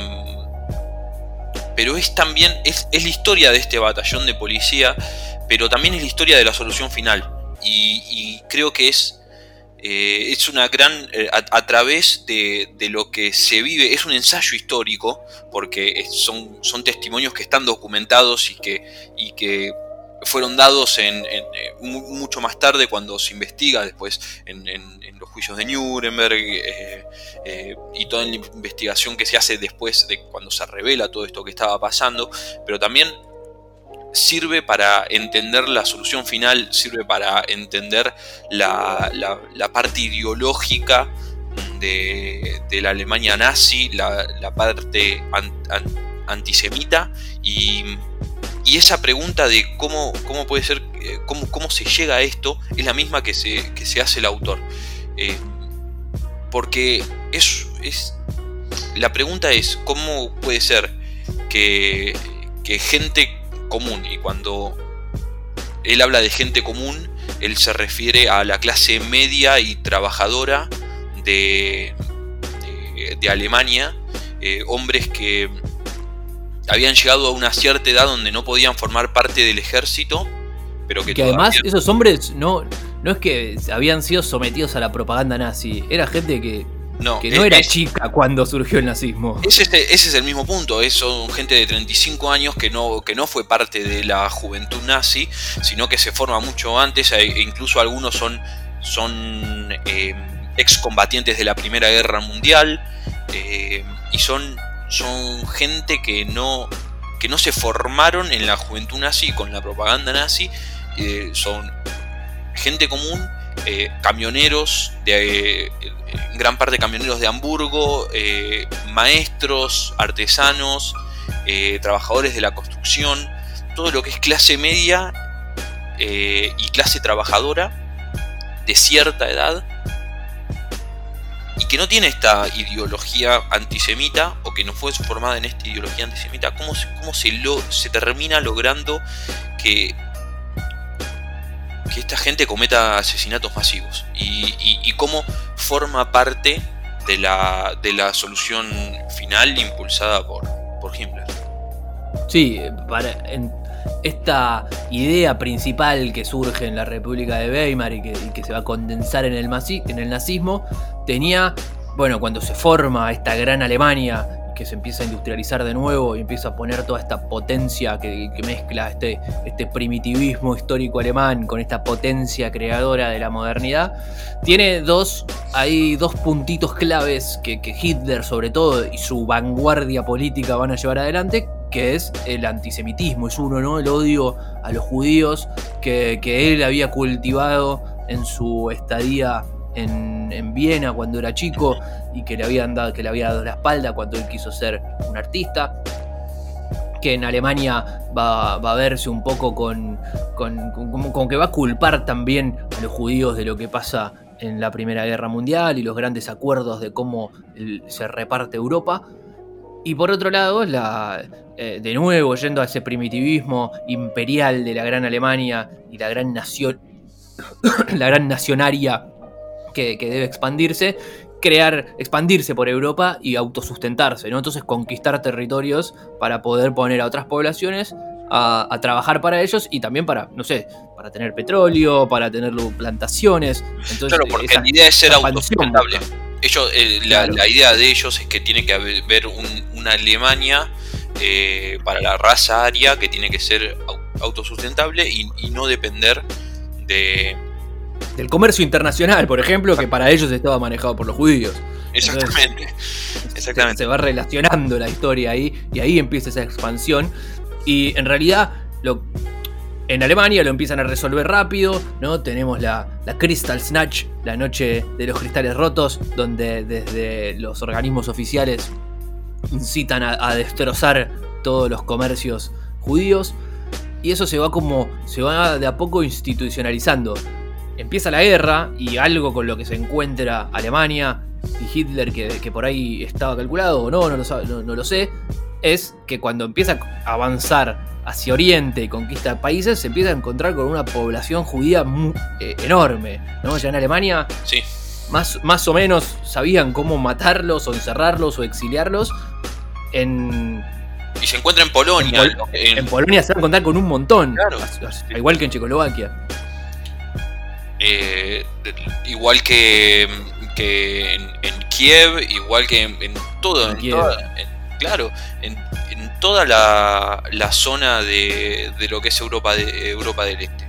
pero es también es, la historia de este batallón de policía, pero también es la historia de la solución final. Y, creo que es, eh, es una gran, eh, a, través de, de, lo que se vive, es un ensayo histórico, porque son, son testimonios que están documentados y que, y que fueron dados en, eh, mucho más tarde cuando se investiga después en, los juicios de Nuremberg eh, eh, y toda la investigación que se hace después de cuando se revela todo esto que estaba pasando, pero también sirve para entender la solución final, sirve para entender la, parte ideológica de, la Alemania nazi, la, parte antisemita y y esa pregunta de cómo, cómo puede ser, eh, cómo, cómo, se llega a esto, es la misma que se, se hace el autor. Eh, porque es, es, la pregunta es, ¿cómo puede ser que, que gente común, y cuando él habla de gente común, él se refiere a la clase media y trabajadora de, de, Alemania, eh, hombres que habían llegado a una cierta edad donde no podían formar parte del ejército, pero que, que además esos hombres no, no es que habían sido sometidos a la propaganda nazi, era gente que no, que no era chica cuando surgió el nazismo. Ese, es el mismo punto, es, son gente de 35 años que no, que no fue parte de la juventud nazi, sino que se forma mucho antes, e incluso algunos son, son eh, excombatientes de la Primera Guerra Mundial, eh, y son son gente que no, que no se formaron en la juventud nazi con la propaganda nazi, eh, son gente común, eh, camioneros, de, eh, en gran parte camioneros de Hamburgo, maestros, artesanos, trabajadores de la construcción, todo lo que es clase media y clase trabajadora de cierta edad y que no tiene esta ideología antisemita o que no fue formada en esta ideología antisemita, ¿cómo, cómo se, lo, se termina logrando que, que esta gente cometa asesinatos masivos? Y, cómo forma parte de la, de la solución final impulsada por, por Himmler. Sí, para, esta idea principal que surge en la República de Weimar y que, se va a condensar en el, en el nazismo, tenía, bueno, cuando se forma esta gran Alemania, que se empieza a industrializar de nuevo y empieza a poner toda esta potencia que, mezcla este, este, primitivismo histórico alemán con esta potencia creadora de la modernidad, tiene dos, hay dos puntitos claves que, que Hitler sobre todo y su vanguardia política van a llevar adelante, que es el antisemitismo, es uno, ¿no? El odio a los judíos que, él había cultivado en su estadía en, Viena cuando era chico y que le, que le había dado la espalda cuando él quiso ser un artista. Que en Alemania va, a verse un poco con, con, con, que va a culpar también a los judíos de lo que pasa en la Primera Guerra Mundial y los grandes acuerdos de cómo se reparte Europa. Y por otro lado, la, eh, de nuevo yendo a ese primitivismo imperial de la gran Alemania y la gran nación, la gran nacionaria que, debe expandirse, crear, expandirse por Europa y autosustentarse, ¿no? Entonces conquistar territorios para poder poner a otras poblaciones a, trabajar para ellos y también para, no sé, para tener petróleo, para tener plantaciones. Entonces, claro, porque la idea es ser autosustentable. Ellos, eh, la, idea de ellos es que tiene que haber una Alemania eh, para la raza aria que tiene que ser autosustentable y, no depender de... Del comercio internacional, por ejemplo, que para ellos estaba manejado por los judíos. Exactamente. Exactamente. Se, va relacionando la historia ahí y ahí empieza esa expansión. Y en realidad lo, en Alemania lo empiezan a resolver rápido, ¿no? Tenemos la, Crystal Snatch, la noche de los cristales rotos, donde desde los organismos oficiales incitan a, destrozar todos los comercios judíos. Y eso se va como. se va de a poco institucionalizando. Empieza la guerra y algo con lo que se encuentra Alemania y Hitler, que, por ahí estaba calculado o no, no lo, no, lo sé, es que cuando empieza a avanzar hacia Oriente y conquista países, se empieza a encontrar con una población judía eh, enorme. ¿no? Ya en Alemania, sí. más, más o menos sabían cómo matarlos, o encerrarlos, o exiliarlos. En, y se encuentra en Polonia. En, Polonia se va a encontrar con un montón. Igual que en Checoslovaquia. Eh, igual que, que en, Kiev, igual que en, todo. En claro, en, toda la, zona de, de, lo que es Europa, de, Europa del Este.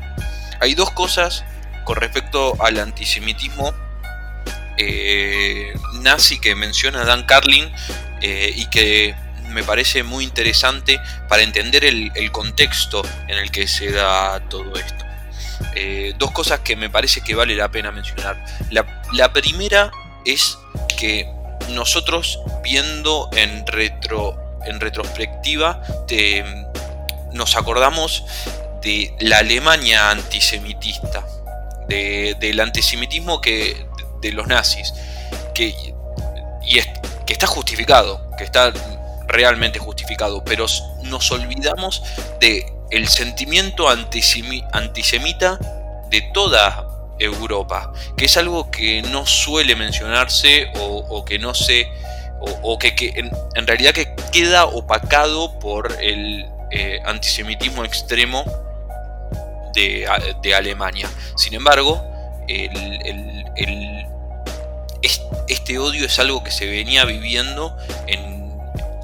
Hay dos cosas con respecto al antisemitismo eh, nazi que menciona Dan Carlin eh, y que me parece muy interesante para entender el, contexto en el que se da todo esto. Eh, dos cosas que me parece que vale la pena mencionar. La, primera es que nosotros viendo en, retro, en retrospectiva nos acordamos de la Alemania antisemitista, del antisemitismo que, de los nazis, que, y que está justificado, que está realmente justificado, pero nos olvidamos de el sentimiento antisemita de toda Europa, que es algo que no suele mencionarse o, que no se o, que, en, realidad que queda opacado por el eh, antisemitismo extremo de, Alemania. Sin embargo, este odio es algo que se venía viviendo en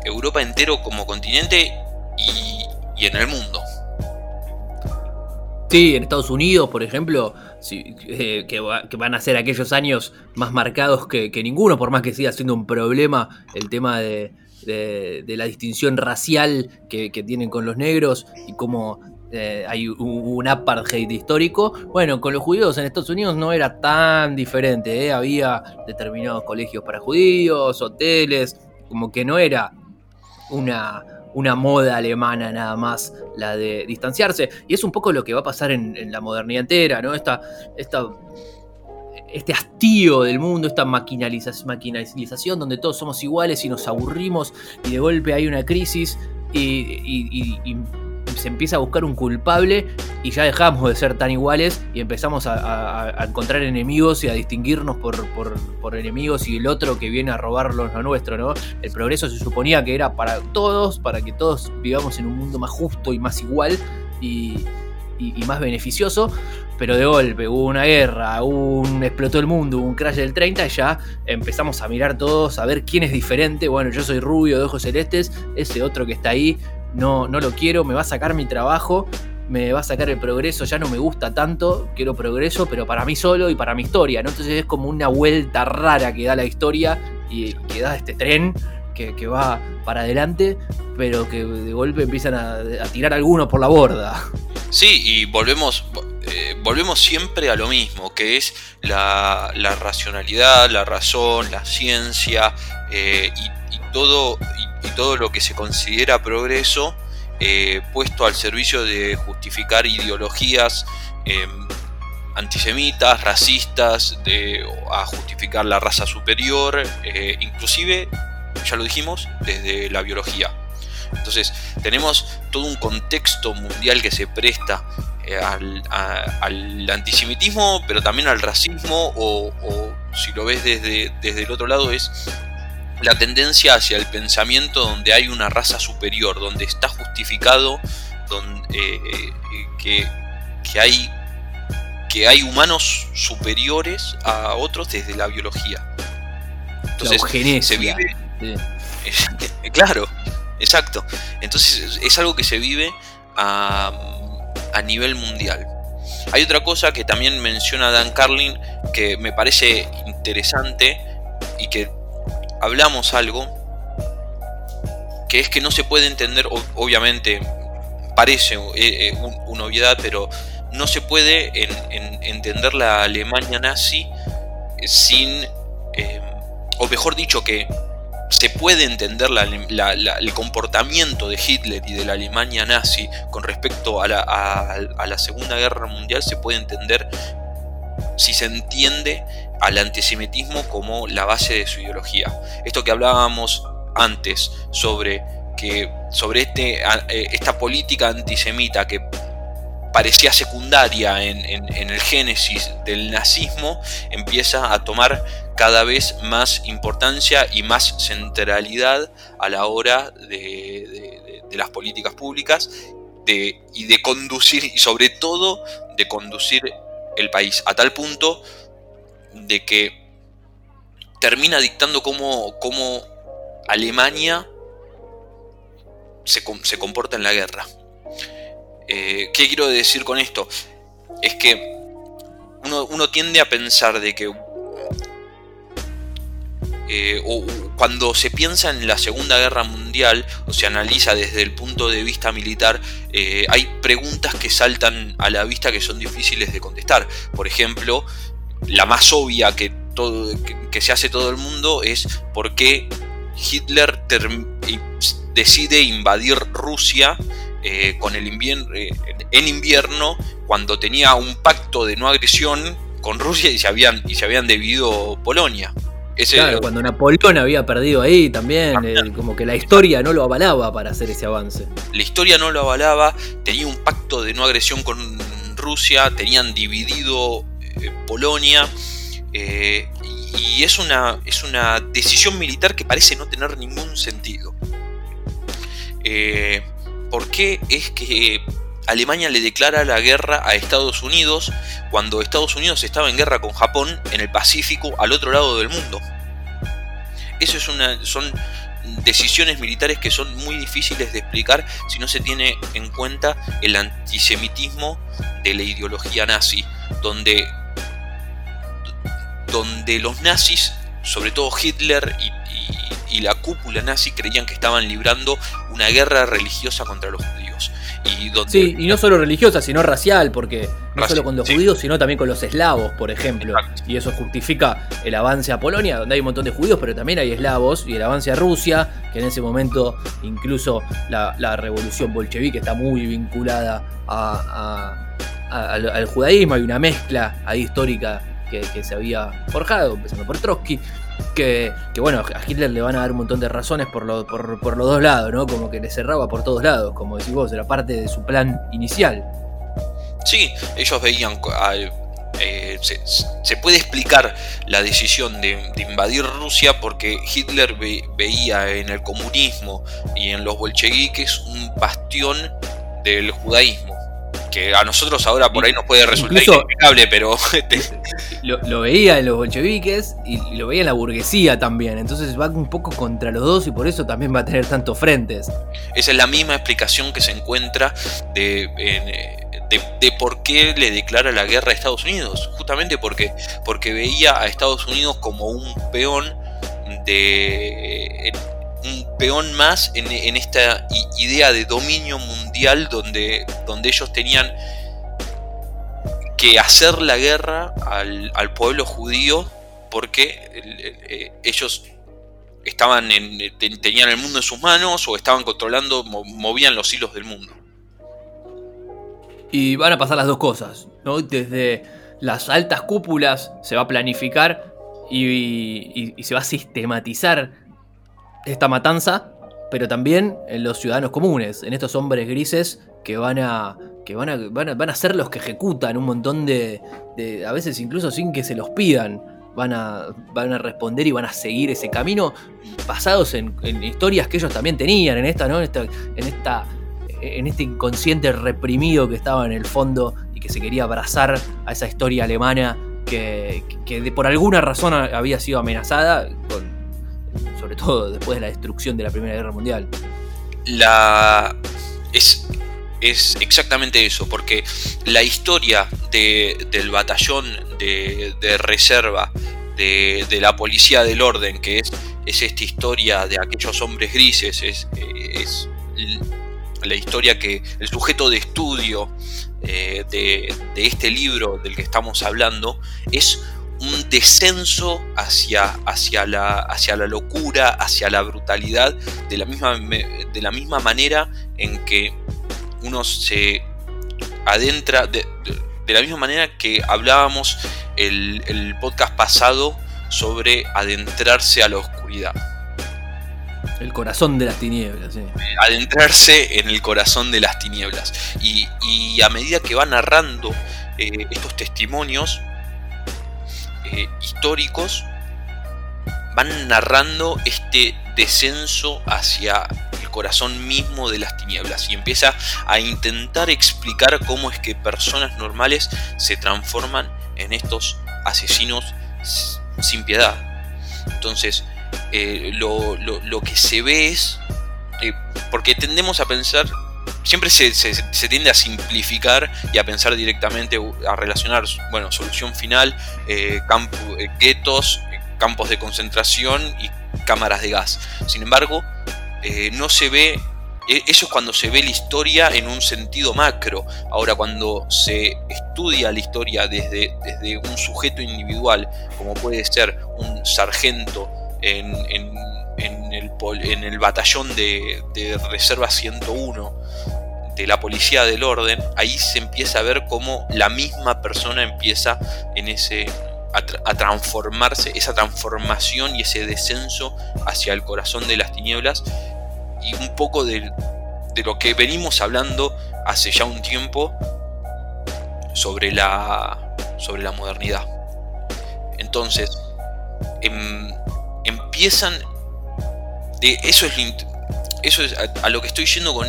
Europa entero como continente y, en el mundo. Sí, en Estados Unidos, por ejemplo, eh, que, van a ser aquellos años más marcados que, ninguno, por más que siga siendo un problema el tema de, la distinción racial que, tienen con los negros y cómo eh, hay un, apartheid histórico. Bueno, con los judíos en Estados Unidos no era tan diferente, ¿eh? había determinados colegios para judíos, hoteles, como que no era una, una moda alemana nada más, la de distanciarse. Y es un poco lo que va a pasar en, la modernidad entera, ¿no? Esta, esta, este hastío del mundo, esta maquinalización donde todos somos iguales y nos aburrimos y de golpe hay una crisis y se empieza a buscar un culpable y ya dejamos de ser tan iguales y empezamos a, encontrar enemigos y a distinguirnos por, por, enemigos y el otro que viene a robarlos lo nuestro, ¿no? El progreso se suponía que era para todos, para que todos vivamos en un mundo más justo y más igual y, más beneficioso, pero de golpe hubo una guerra, un, explotó el mundo, hubo un crash del 30 y ya empezamos a mirar todos, a ver quién es diferente. Bueno, yo soy rubio de ojos celestes, ese otro que está ahí no, no lo quiero, me va a sacar mi trabajo, me va a sacar el progreso, ya no me gusta tanto, quiero progreso, pero para mí solo y para mi historia. Entonces es como una vuelta rara que da la historia y que da este tren que, va para adelante, pero que de golpe empiezan a, tirar algunos por la borda. Sí, y volvemos, eh, volvemos siempre a lo mismo, que es la, racionalidad, la razón, la ciencia eh, y, todo, todo lo que se considera progreso eh, puesto al servicio de justificar ideologías em, antisemitas, racistas, de, a justificar la raza superior, eh, inclusive, ya lo dijimos, desde la biología. Entonces, tenemos todo un contexto mundial que se presta eh, al, antisemitismo, pero también al racismo, o, o si lo ves desde, desde el otro lado, es la tendencia hacia el pensamiento donde hay una raza superior, donde está justificado donde, eh, que, que, hay, que hay humanos superiores a otros desde la biología. Entonces, se vive. claro, exacto. Entonces es algo que se vive a, a nivel mundial. Hay otra cosa que también menciona Dan Carlin que me parece interesante y que hablamos algo que es que no se puede entender, obviamente parece eh, eh, una obviedad, pero no se puede entender la Alemania nazi sin, em, o mejor dicho, que se puede entender el comportamiento de Hitler y de la Alemania nazi con respecto a a la Segunda Guerra Mundial, se puede entender si se entiende al antisemitismo como la base de su ideología. Esto que hablábamos antes sobre que sobre este, eh, esta política antisemita que parecía secundaria en, el génesis del nazismo, empieza a tomar cada vez más importancia y más centralidad a la hora de, las políticas públicas y de conducir, y sobre todo de conducir el país, a tal punto de que termina dictando cómo, cómo Alemania se, se comporta en la guerra. Eh, ¿Qué quiero decir con esto? Es que uno, tiende a pensar de que eh, cuando se piensa en la Segunda Guerra Mundial o se analiza desde el punto de vista militar, eh, hay preguntas que saltan a la vista que son difíciles de contestar. Por ejemplo, la más obvia que, todo, que, se hace todo el mundo es por qué Hitler decide invadir Rusia eh, con el invierno, eh, en invierno, cuando tenía un pacto de no agresión con Rusia y se habían, y se habían debido Polonia. claro, cuando Napoleón había perdido ahí también, eh, como que la historia no lo avalaba para hacer ese avance. La historia no lo avalaba, tenía un pacto de no agresión con Rusia, tenían dividido Polonia, y es una, es una decisión militar que parece no tener ningún sentido. Eh, por qué es que Alemania le declara la guerra a Estados Unidos cuando Estados Unidos estaba en guerra con Japón en el Pacífico al otro lado del mundo. Eso es una, son decisiones militares que son muy difíciles de explicar si no se tiene en cuenta el antisemitismo de la ideología nazi, donde, donde los nazis, sobre todo Hitler y y la cúpula nazi creían que estaban librando una guerra religiosa contra los judíos. Y Sí, y no solo religiosa, sino racial, porque no solo con los judíos, sino también con los eslavos, por ejemplo. Y eso justifica el avance a Polonia, donde hay un montón de judíos, pero también hay eslavos, y el avance a Rusia, que en ese momento incluso la, revolución bolchevique está muy vinculada al, judaísmo, hay una mezcla ahí histórica que, se había forjado, empezando por Trotsky, que, bueno, a Hitler le van a dar un montón de razones por, por, los dos lados, ¿no? Como que le cerraba por todos lados, como decís vos, era parte de su plan inicial. Sí, ellos veían... Eh, se, puede explicar la decisión de, invadir Rusia porque Hitler veía en el comunismo y en los bolcheviques un bastión del judaísmo que a nosotros ahora por ahí nos puede resultar inexplicable, pero... lo, veía en los bolcheviques y, lo veía en la burguesía también, entonces va un poco contra los dos y por eso también va a tener tantos frentes. Esa es la misma explicación que se encuentra de, de, por qué le declara la guerra a Estados Unidos, justamente porque, porque veía a Estados Unidos como un peón de un peón más en, esta idea de dominio mundial donde, donde ellos tenían que hacer la guerra al, pueblo judío porque eh, ellos estaban en, tenían el mundo en sus manos o estaban controlando, movían los hilos del mundo. Y van a pasar las dos cosas, ¿no? Desde las altas cúpulas se va a planificar y se va a sistematizar esta matanza, pero también en los ciudadanos comunes, en estos hombres grises que van a, que van a, van a, ser los que ejecutan un montón de, a veces incluso sin que se los pidan, van a, van a responder y van a seguir ese camino basados en, historias que ellos también tenían, en esta, ¿no? En esta, en esta en este inconsciente reprimido que estaba en el fondo y que se quería abrazar a esa historia alemana que, que por alguna razón había sido amenazada con, sobre todo después de la destrucción de la Primera Guerra Mundial. La. Es, es exactamente eso, porque la historia del batallón de, reserva de, la policía del orden, que es, es esta historia de aquellos hombres grises, es, es la historia que el sujeto de estudio eh, de, de, este libro del que estamos hablando, es un descenso hacia, hacia, la, hacia la locura, hacia la brutalidad, de la, misma, de la misma manera en que uno se adentra, de, la misma manera que hablábamos el, el podcast pasado sobre adentrarse a la oscuridad. El corazón de las tinieblas, sí. Adentrarse en el corazón de las tinieblas. Y, a medida que va narrando eh, estos testimonios eh, históricos, van narrando este descenso hacia el corazón mismo de las tinieblas y empieza a intentar explicar cómo es que personas normales se transforman en estos asesinos sin piedad. Entonces, eh, lo, que se ve es, eh, porque tendemos a pensar, siempre se, tiende a simplificar y a pensar directamente, a relacionar, bueno, solución final, eh, guetos, campos de concentración y cámaras de gas. Sin embargo, no se ve e, eso es cuando se ve la historia en un sentido macro. Ahora, cuando se estudia la historia desde, desde un sujeto individual, como puede ser un sargento en, en el, batallón de, Reserva 101 de la policía del orden, ahí se empieza a ver cómo la misma persona empieza en ese a, transformarse, esa transformación y ese descenso hacia el corazón de las tinieblas y un poco de, de lo que venimos hablando hace ya un tiempo sobre la, sobre la modernidad. Entonces, em, empiezan... De, eso es, eso es a, lo que estoy yendo con,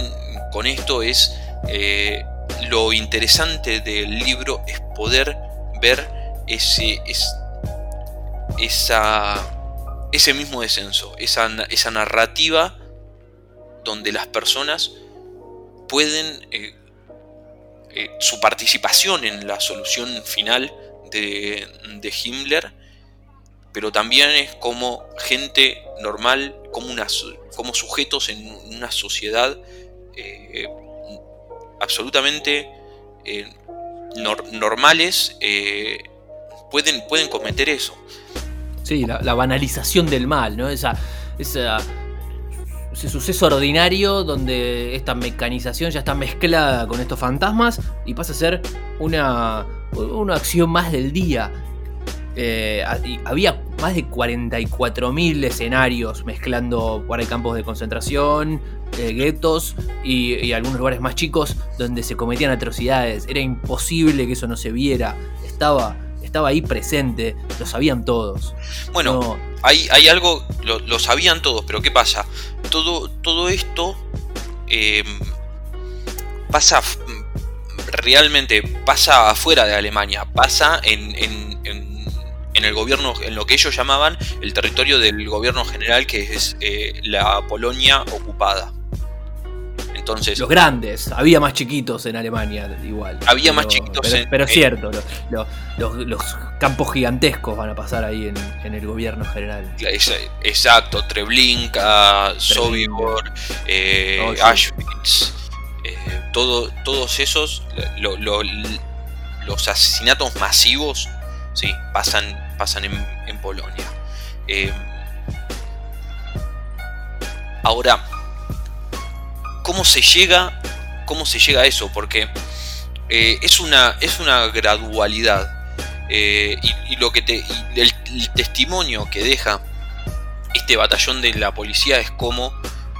con esto es eh, lo interesante del libro es poder ver ese, es, esa, ese mismo descenso, esa, esa narrativa donde las personas pueden, eh, eh, su participación en la solución final de, Himmler, pero también es como gente normal, como, como sujetos en una sociedad eh, absolutamente normales, pueden, pueden cometer eso. Sí, la, banalización del mal, ¿no? Esa ese suceso ordinario donde esta mecanización ya está mezclada con estos fantasmas y pasa a ser una, una acción más del día. Eh, había más de 44.000 escenarios mezclando por ahí campos de concentración, eh, guetos y, y, algunos lugares más chicos donde se cometían atrocidades. Era imposible que eso no se viera. Estaba estaba ahí presente, lo sabían todos. Bueno, hay, hay, algo, lo, sabían todos, pero ¿qué pasa? Todo, todo esto em, pasa realmente, pasa afuera de Alemania, pasa en, en, el gobierno, en lo que ellos llamaban el territorio del gobierno general, que es eh, la Polonia ocupada. Entonces, los grandes, había más chiquitos en Alemania igual. Había más chiquitos pero, en, Pero es cierto, los, campos gigantescos van a pasar ahí en, el gobierno general. Exacto, Treblinka, Sobibor, eh, oh, Auschwitz, eh, todo, todos esos, los asesinatos masivos, sí, pasan, pasan en, Polonia. Eh, ahora, cómo se llega, cómo se llega a eso, porque eh, es, una, es una gradualidad. Eh, y, lo que te, el, testimonio que deja este batallón de la policía es como,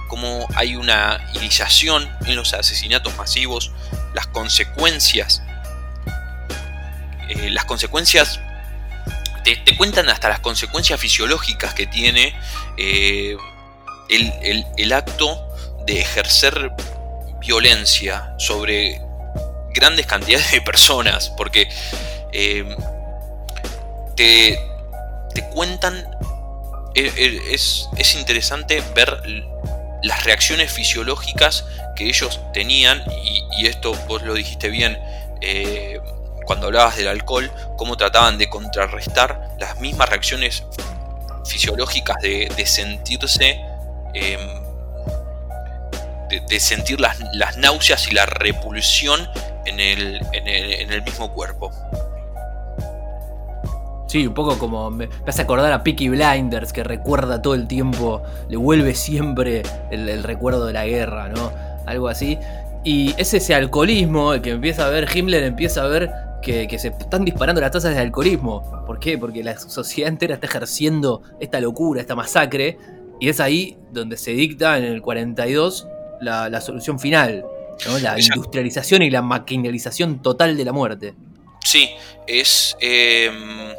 como hay una iniciación en los asesinatos masivos, las consecuencias, eh, las consecuencias, te, cuentan hasta las consecuencias fisiológicas que tiene el, el acto de ejercer violencia sobre grandes cantidades de personas, porque eh, te, te, cuentan, e, e, es, es, interesante ver las reacciones fisiológicas que ellos tenían, y, esto vos lo dijiste bien eh, cuando hablabas del alcohol, cómo trataban de contrarrestar las mismas reacciones fisiológicas de, sentirse em, de, sentir las, náuseas y la repulsión en el, el, mismo cuerpo. Sí, un poco como me, hace acordar a Peaky Blinders, que recuerda todo el tiempo, le vuelve siempre el, recuerdo de la guerra, ¿no? Algo así. Y es ese alcoholismo que empieza a ver, Himmler empieza a ver que, que, se están disparando las tasas de alcoholismo. ¿Por qué? Porque la sociedad entera está ejerciendo esta locura, esta masacre, Y es ahí donde se dicta en el 42 la, solución final, la industrialización y la maquinalización total de la muerte. Sí, es em,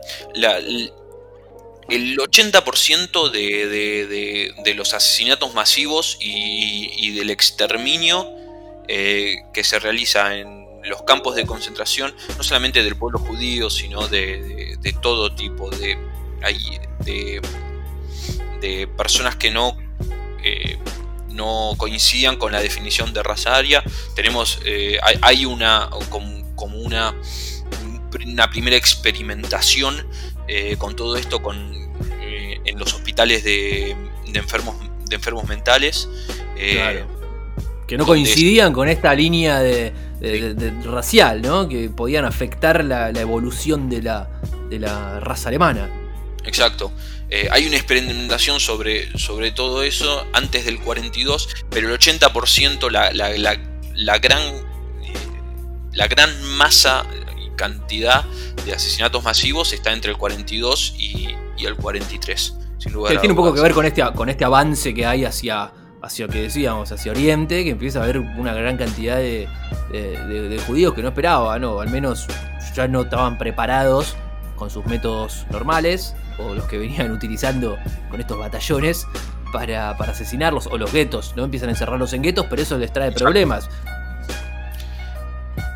el 80% de, los asesinatos masivos y, del exterminio eh, que se realiza en los campos de concentración, no solamente del pueblo judío, sino de, todo tipo de, de, personas que no, eh, no coincidían con la definición de raza aria. Tenemos, eh, hay, una, como, una, una primera experimentación eh, con todo esto con, en los hospitales de, enfermos, de enfermos mentales. Que no coincidían con esta línea de, racial, ¿no? Que podían afectar la, evolución de la, de la raza alemana. Exacto. Eh, hay una experimentación sobre, sobre todo eso antes del 42, pero el 80%, la, la, gran, eh, la gran masa y cantidad de asesinatos masivos está entre el 42 y, el 43. Sin lugar tiene un poco que ver con este, con este avance que hay hacia, hacia lo que decíamos, hacia Oriente, que empieza a haber una gran cantidad de, de, judíos que no esperaba, ¿no? Al menos ya no estaban preparados con sus métodos normales, o los que venían utilizando con estos batallones para, asesinarlos, o los guetos, ¿no? Empiezan a encerrarlos en guetos, pero eso les trae problemas.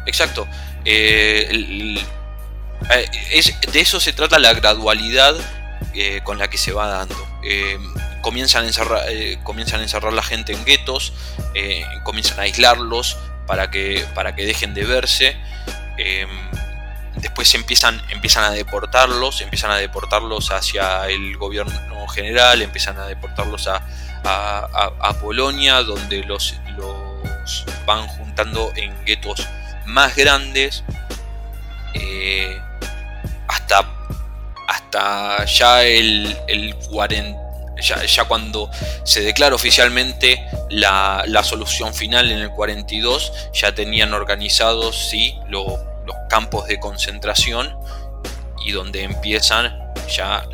Exacto. Eh, eh, de eso se trata la gradualidad eh, con la que se va dando comienzan a encerrar, eh, comienzan a encerrar la gente en guetos, eh, comienzan a aislarlos para que, para que dejen de verse. Em, después empiezan, empiezan a deportarlos, empiezan a deportarlos hacia el gobierno general, empiezan a deportarlos a, Polonia, donde los, los van juntando en guetos más grandes. Eh, hasta, hasta ya el, el 40 ya, cuando se declara oficialmente la, solución final en el 42, ya tenían organizados sí, los campos de concentración y donde empiezan ya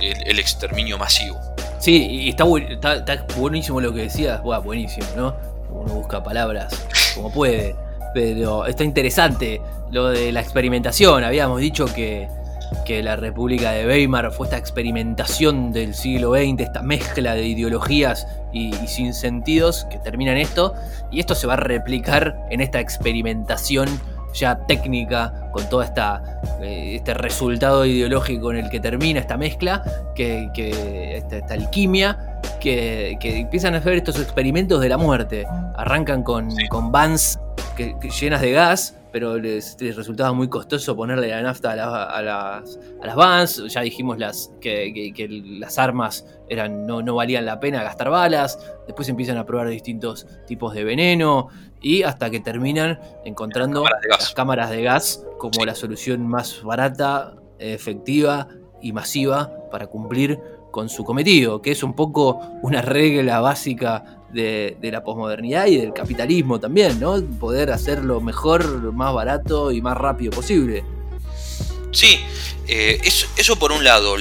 el, exterminio masivo. Sí, y está, está, buenísimo lo que decías, buenísimo, ¿no? Uno busca palabras como puede, pero está interesante lo de la experimentación. Habíamos dicho que que la República de Weimar fue esta experimentación del siglo XX, esta mezcla de ideologías y, sin sentidos que termina en esto, y esto se va a replicar en esta experimentación ya técnica, con todo esta, eh, este resultado ideológico en el que termina esta mezcla, que, esta, alquimia, que, empiezan a hacer estos experimentos de la muerte. Arrancan con, con vans llenas de gas, pero les, resultaba muy costoso ponerle la nafta a, las, a las vans. Ya dijimos las, que, las armas eran, no, no, valían la pena gastar balas. Después empiezan a probar distintos tipos de veneno. Y hasta que terminan encontrando las cámaras de gas como la solución más barata, efectiva y masiva para cumplir con su cometido, que es un poco una regla básica de, la posmodernidad y del capitalismo también, ¿no? Poder hacerlo mejor, más barato y más rápido posible. Sí, eh, eso, por un lado,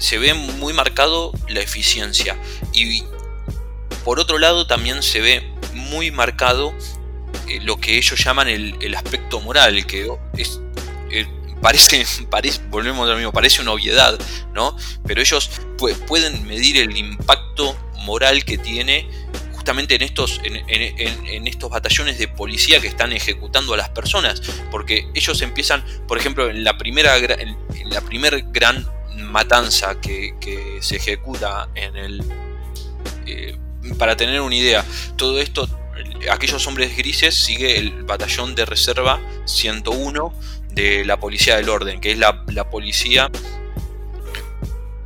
se ve muy marcado la eficiencia y por otro lado también se ve muy marcado eh, lo que ellos llaman el, aspecto moral, que es, parece, parece, volvemos a lo mismo, parece una obviedad, ¿no? Pero ellos pueden medir el impacto moral que tiene justamente en estos, en, estos batallones de policía que están ejecutando a las personas, porque ellos empiezan, por ejemplo, en la primera, en, la primer gran matanza que, se ejecuta en el... Eh, para tener una idea, todo esto, aquellos hombres grises sigue el batallón de reserva 101 de la policía del orden, que es la, policía...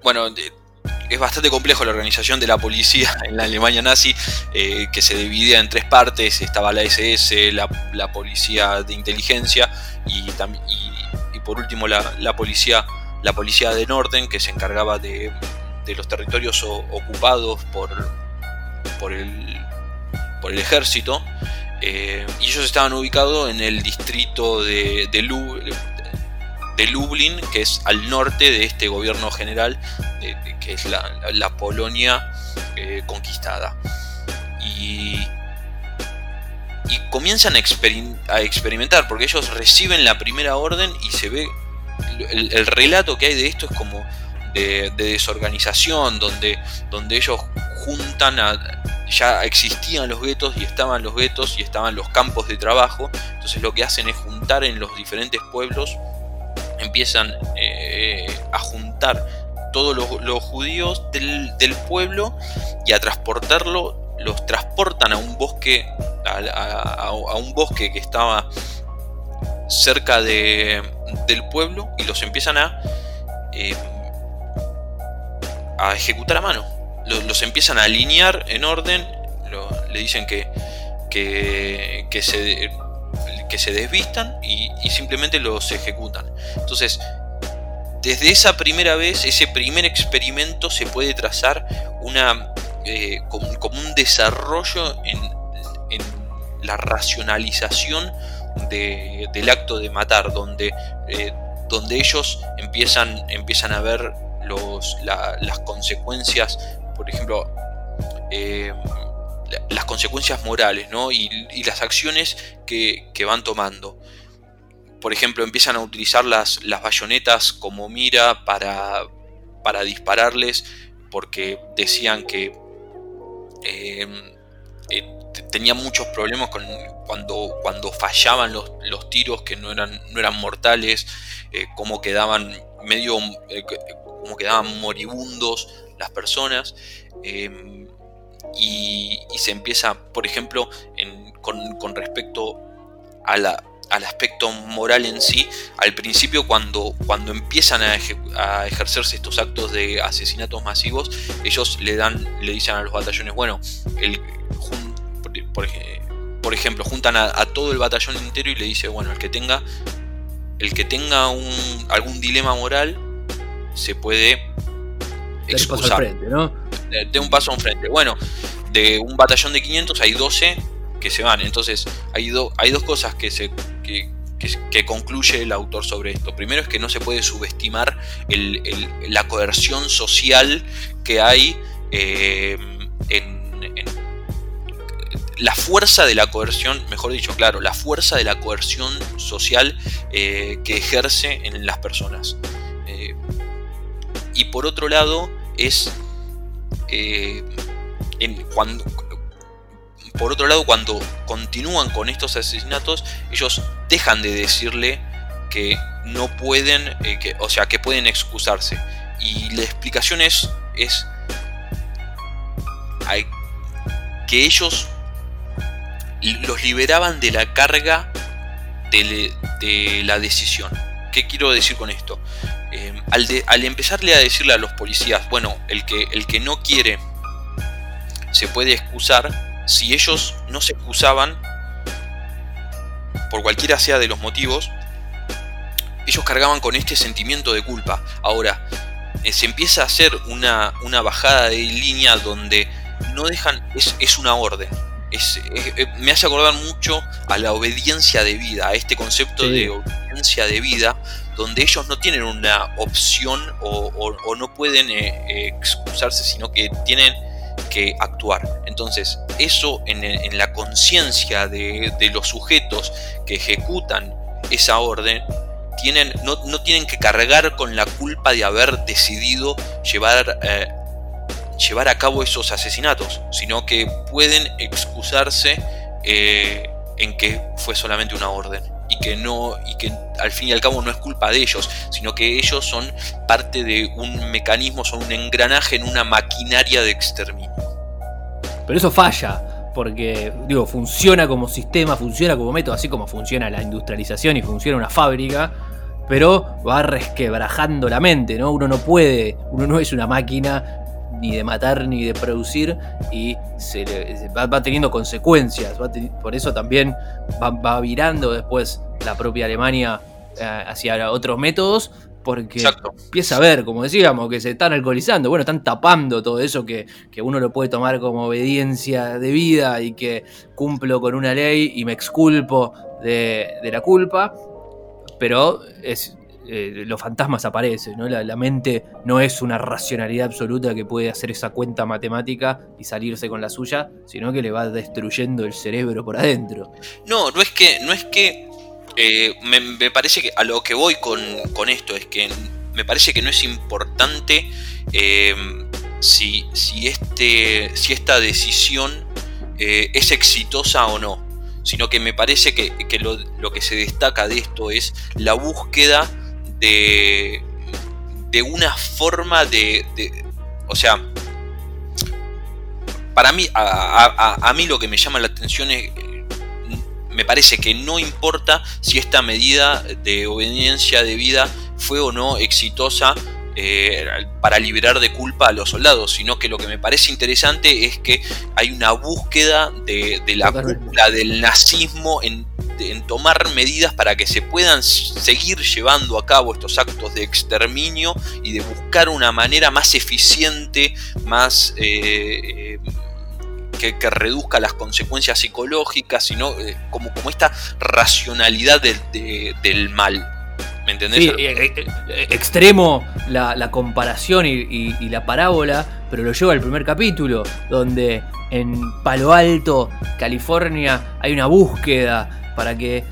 Bueno, es bastante complejo la organización de la policía en la Alemania nazi, eh, que se dividía en tres partes. Estaba la SS, la, policía de inteligencia y, por último la, policía, la policía de Norden, que se encargaba de, los territorios ocupados por, por el ejército. Eh, y ellos estaban ubicados en el distrito de, Lublin, que es al norte de este gobierno general que es la, Polonia eh, conquistada. Y, y comienzan a, experimentar, porque ellos reciben la primera orden y se ve, el, relato que hay de esto es como de, desorganización, donde, donde ellos juntan a, ya existían los guetos y estaban los guetos y estaban los campos de trabajo. Entonces lo que hacen es juntar en los diferentes pueblos, empiezan eh, a juntar todos los, judíos del, pueblo y a transportarlo, los transportan a un bosque, a, un bosque que estaba cerca de, del pueblo y los empiezan a, eh, a ejecutar a mano. Los, empiezan a alinear en orden, le dicen que, que, se, que se desvistan y, y simplemente los ejecutan. Entonces, desde esa primera vez, ese primer experimento, se puede trazar una, eh, como, un desarrollo en, la racionalización del acto de matar, donde, eh, donde ellos empiezan, empiezan a ver los, las consecuencias, por ejemplo, eh, las consecuencias morales y, las acciones que, que van tomando. Por ejemplo, empiezan a utilizar las, las bayonetas como mira para, para dispararles porque decían que eh, eh, tenían muchos problemas con, cuando, cuando fallaban los, los, tiros que no eran, no eran mortales, eh, como quedaban medio como quedaban moribundos las personas. Y, se empieza, por ejemplo, con, respecto a la, al aspecto moral en sí, al principio cuando, cuando empiezan a, ejercerse estos actos de asesinatos masivos, ellos le dan, le dicen a los batallones, bueno, el, por, ejemplo, juntan a, todo el batallón entero y le dice, bueno, el que tenga, el que tenga un, algún dilema moral se puede excusar. Frente, ¿no? de, un paso enfrente. Bueno, de un batallón de 500 hay 12 que se van. Entonces, hay, hay dos cosas que, se, que, concluye el autor sobre esto. Primero es que no se puede subestimar la coerción social que hay eh, en, la fuerza de la coerción, mejor dicho, claro, la fuerza de la coerción social eh, que ejerce en las personas. Eh, y por otro lado, es en, cuando, por otro lado, cuando continúan con estos asesinatos, ellos dejan de decirle que no pueden, eh, o sea, que pueden excusarse. Y la explicación es, es que ellos los liberaban de la carga de, la decisión. ¿Qué quiero decir con esto? Eh, al, al, empezarle a decirle a los policías, bueno, el que, el que no quiere se puede excusar, si ellos no se excusaban, por cualquiera sea de los motivos, ellos cargaban con este sentimiento de culpa. Ahora, eh, se empieza a hacer una, una, bajada de línea donde no dejan, es, una orden. Es, eh, me hace acordar mucho a la obediencia de vida, a este concepto de obediencia de vida, donde ellos no tienen una opción o, no pueden eh, excusarse, sino que tienen que actuar. Entonces, eso en, la conciencia de, los sujetos que ejecutan esa orden, tienen, no, tienen que cargar con la culpa de haber decidido llevar, eh, llevar a cabo esos asesinatos, sino que pueden excusarse eh, en que fue solamente una orden y que no y que al fin y al cabo no es culpa de ellos, sino que ellos son parte de un mecanismo, son un engranaje en una maquinaria de exterminio. Pero eso falla, porque digo, funciona como sistema, funciona como método, así como funciona la industrialización y funciona una fábrica, pero va resquebrajando la mente, ¿no? Uno no puede, uno no es una máquina ni de matar ni de producir y se, va, teniendo consecuencias. por eso también va, virando después la propia Alemania eh, hacia otros métodos, porque empieza a ver, como decíamos, que se están alcoholizando, bueno, están tapando todo eso que, uno lo puede tomar como obediencia de vida y que cumplo con una ley y me exculpo de, la culpa, pero es, eh, los fantasmas aparecen, ¿no? La, mente no es una racionalidad absoluta que puede hacer esa cuenta matemática y salirse con la suya, sino que le va destruyendo el cerebro por adentro. No, no es que, no es que eh, me, parece que a lo que voy con, esto es que me parece que no es importante eh, si, si, este, si esta decisión es exitosa o no sino que me parece que, lo, que se destaca de esto es la búsqueda de, de una forma de, O sea, para mí, a, mí lo que me llama la atención es, me parece que no importa si esta medida de obediencia de vida fue o no exitosa eh, para liberar de culpa a los soldados, sino que lo que me parece interesante es que hay una búsqueda de, de la cúpula del nazismo en en tomar medidas para que se puedan seguir llevando a cabo estos actos de exterminio y de buscar una manera más eficiente, más eh, eh, que, reduzca las consecuencias psicológicas, sino eh, como, como esta racionalidad del mal. ¿Me entendés? extremo la, comparación y, la parábola, pero lo lleva al primer capítulo, donde en Palo Alto, California, hay una búsqueda para que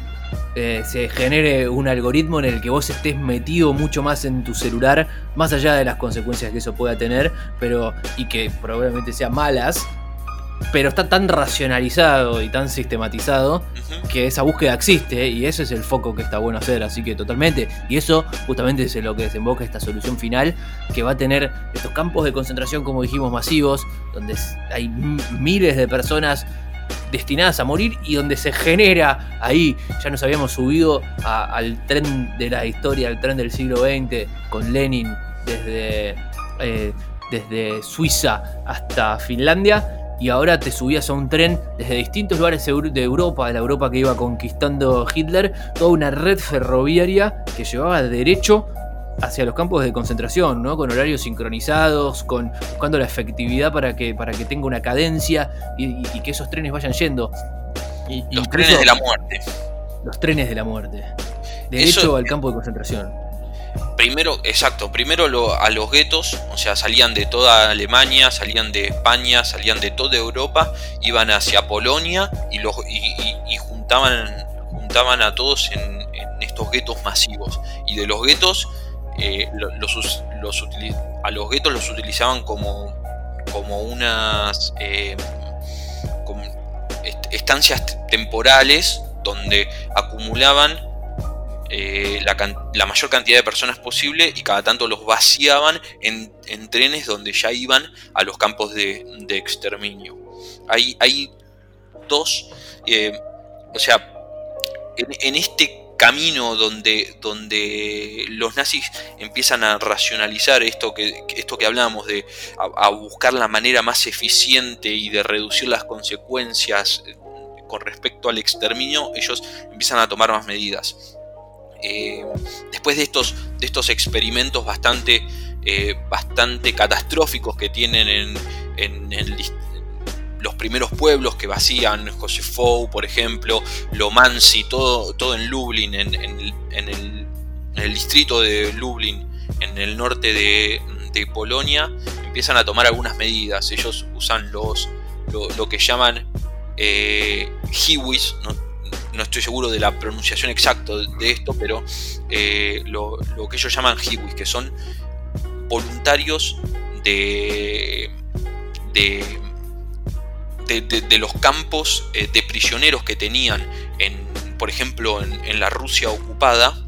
eh, se genere un algoritmo en el que vos estés metido mucho más en tu celular, más allá de las consecuencias que eso pueda tener, pero y que probablemente sean malas, pero está tan racionalizado y tan sistematizado que esa búsqueda existe y ese es el foco que está bueno hacer, así que totalmente. Y eso justamente es lo que desemboca esta solución final, que va a tener estos campos de concentración, como dijimos, masivos, donde hay miles de personas destinadas a morir y donde se genera ahí, ya nos habíamos subido al tren de la historia, al tren del siglo XX, con Lenin desde, eh, desde Suiza hasta Finlandia, y ahora te subías a un tren desde distintos lugares de Europa, de la Europa que iba conquistando Hitler, toda una red ferroviaria que llevaba derecho hacia los campos de concentración, ¿no? Con horarios sincronizados, con buscando la efectividad para que, para que tenga una cadencia y, que esos trenes vayan yendo. los trenes de la muerte. Los trenes de la muerte. De hecho, al campo de concentración. Primero, exacto, primero a los guetos, o sea, salían de toda Alemania, salían de España, salían de toda Europa, iban hacia Polonia y, los, y, juntaban, juntaban a todos en, estos guetos masivos. Y de los guetos eh, a los guetos los utilizaban como, como unas eh, estancias temporales donde acumulaban eh, la, mayor cantidad de personas posible y cada tanto los vaciaban en, trenes donde ya iban a los campos de, exterminio. Hay, hay dos, o sea, en, este camino donde, donde los nazis empiezan a racionalizar esto que, esto que hablábamos de a, buscar la manera más eficiente y de reducir las consecuencias eh, con respecto al exterminio, ellos empiezan a tomar más medidas. Eh, después de estos, de estos experimentos bastante, eh, bastante catastróficos que tienen en, los primeros pueblos que vacían, Josefou, por ejemplo, Lomansi, todo, todo en Lublin, en, el, distrito de Lublin, en el norte de, Polonia, empiezan a tomar algunas medidas. Ellos usan los, lo, que llaman eh, Hiwis, no, estoy seguro de la pronunciación exacta de esto, pero eh, lo, que ellos llaman Hiwis, que son voluntarios de, de de, los campos eh, de prisioneros que tenían, en, por ejemplo, en, la Rusia ocupada,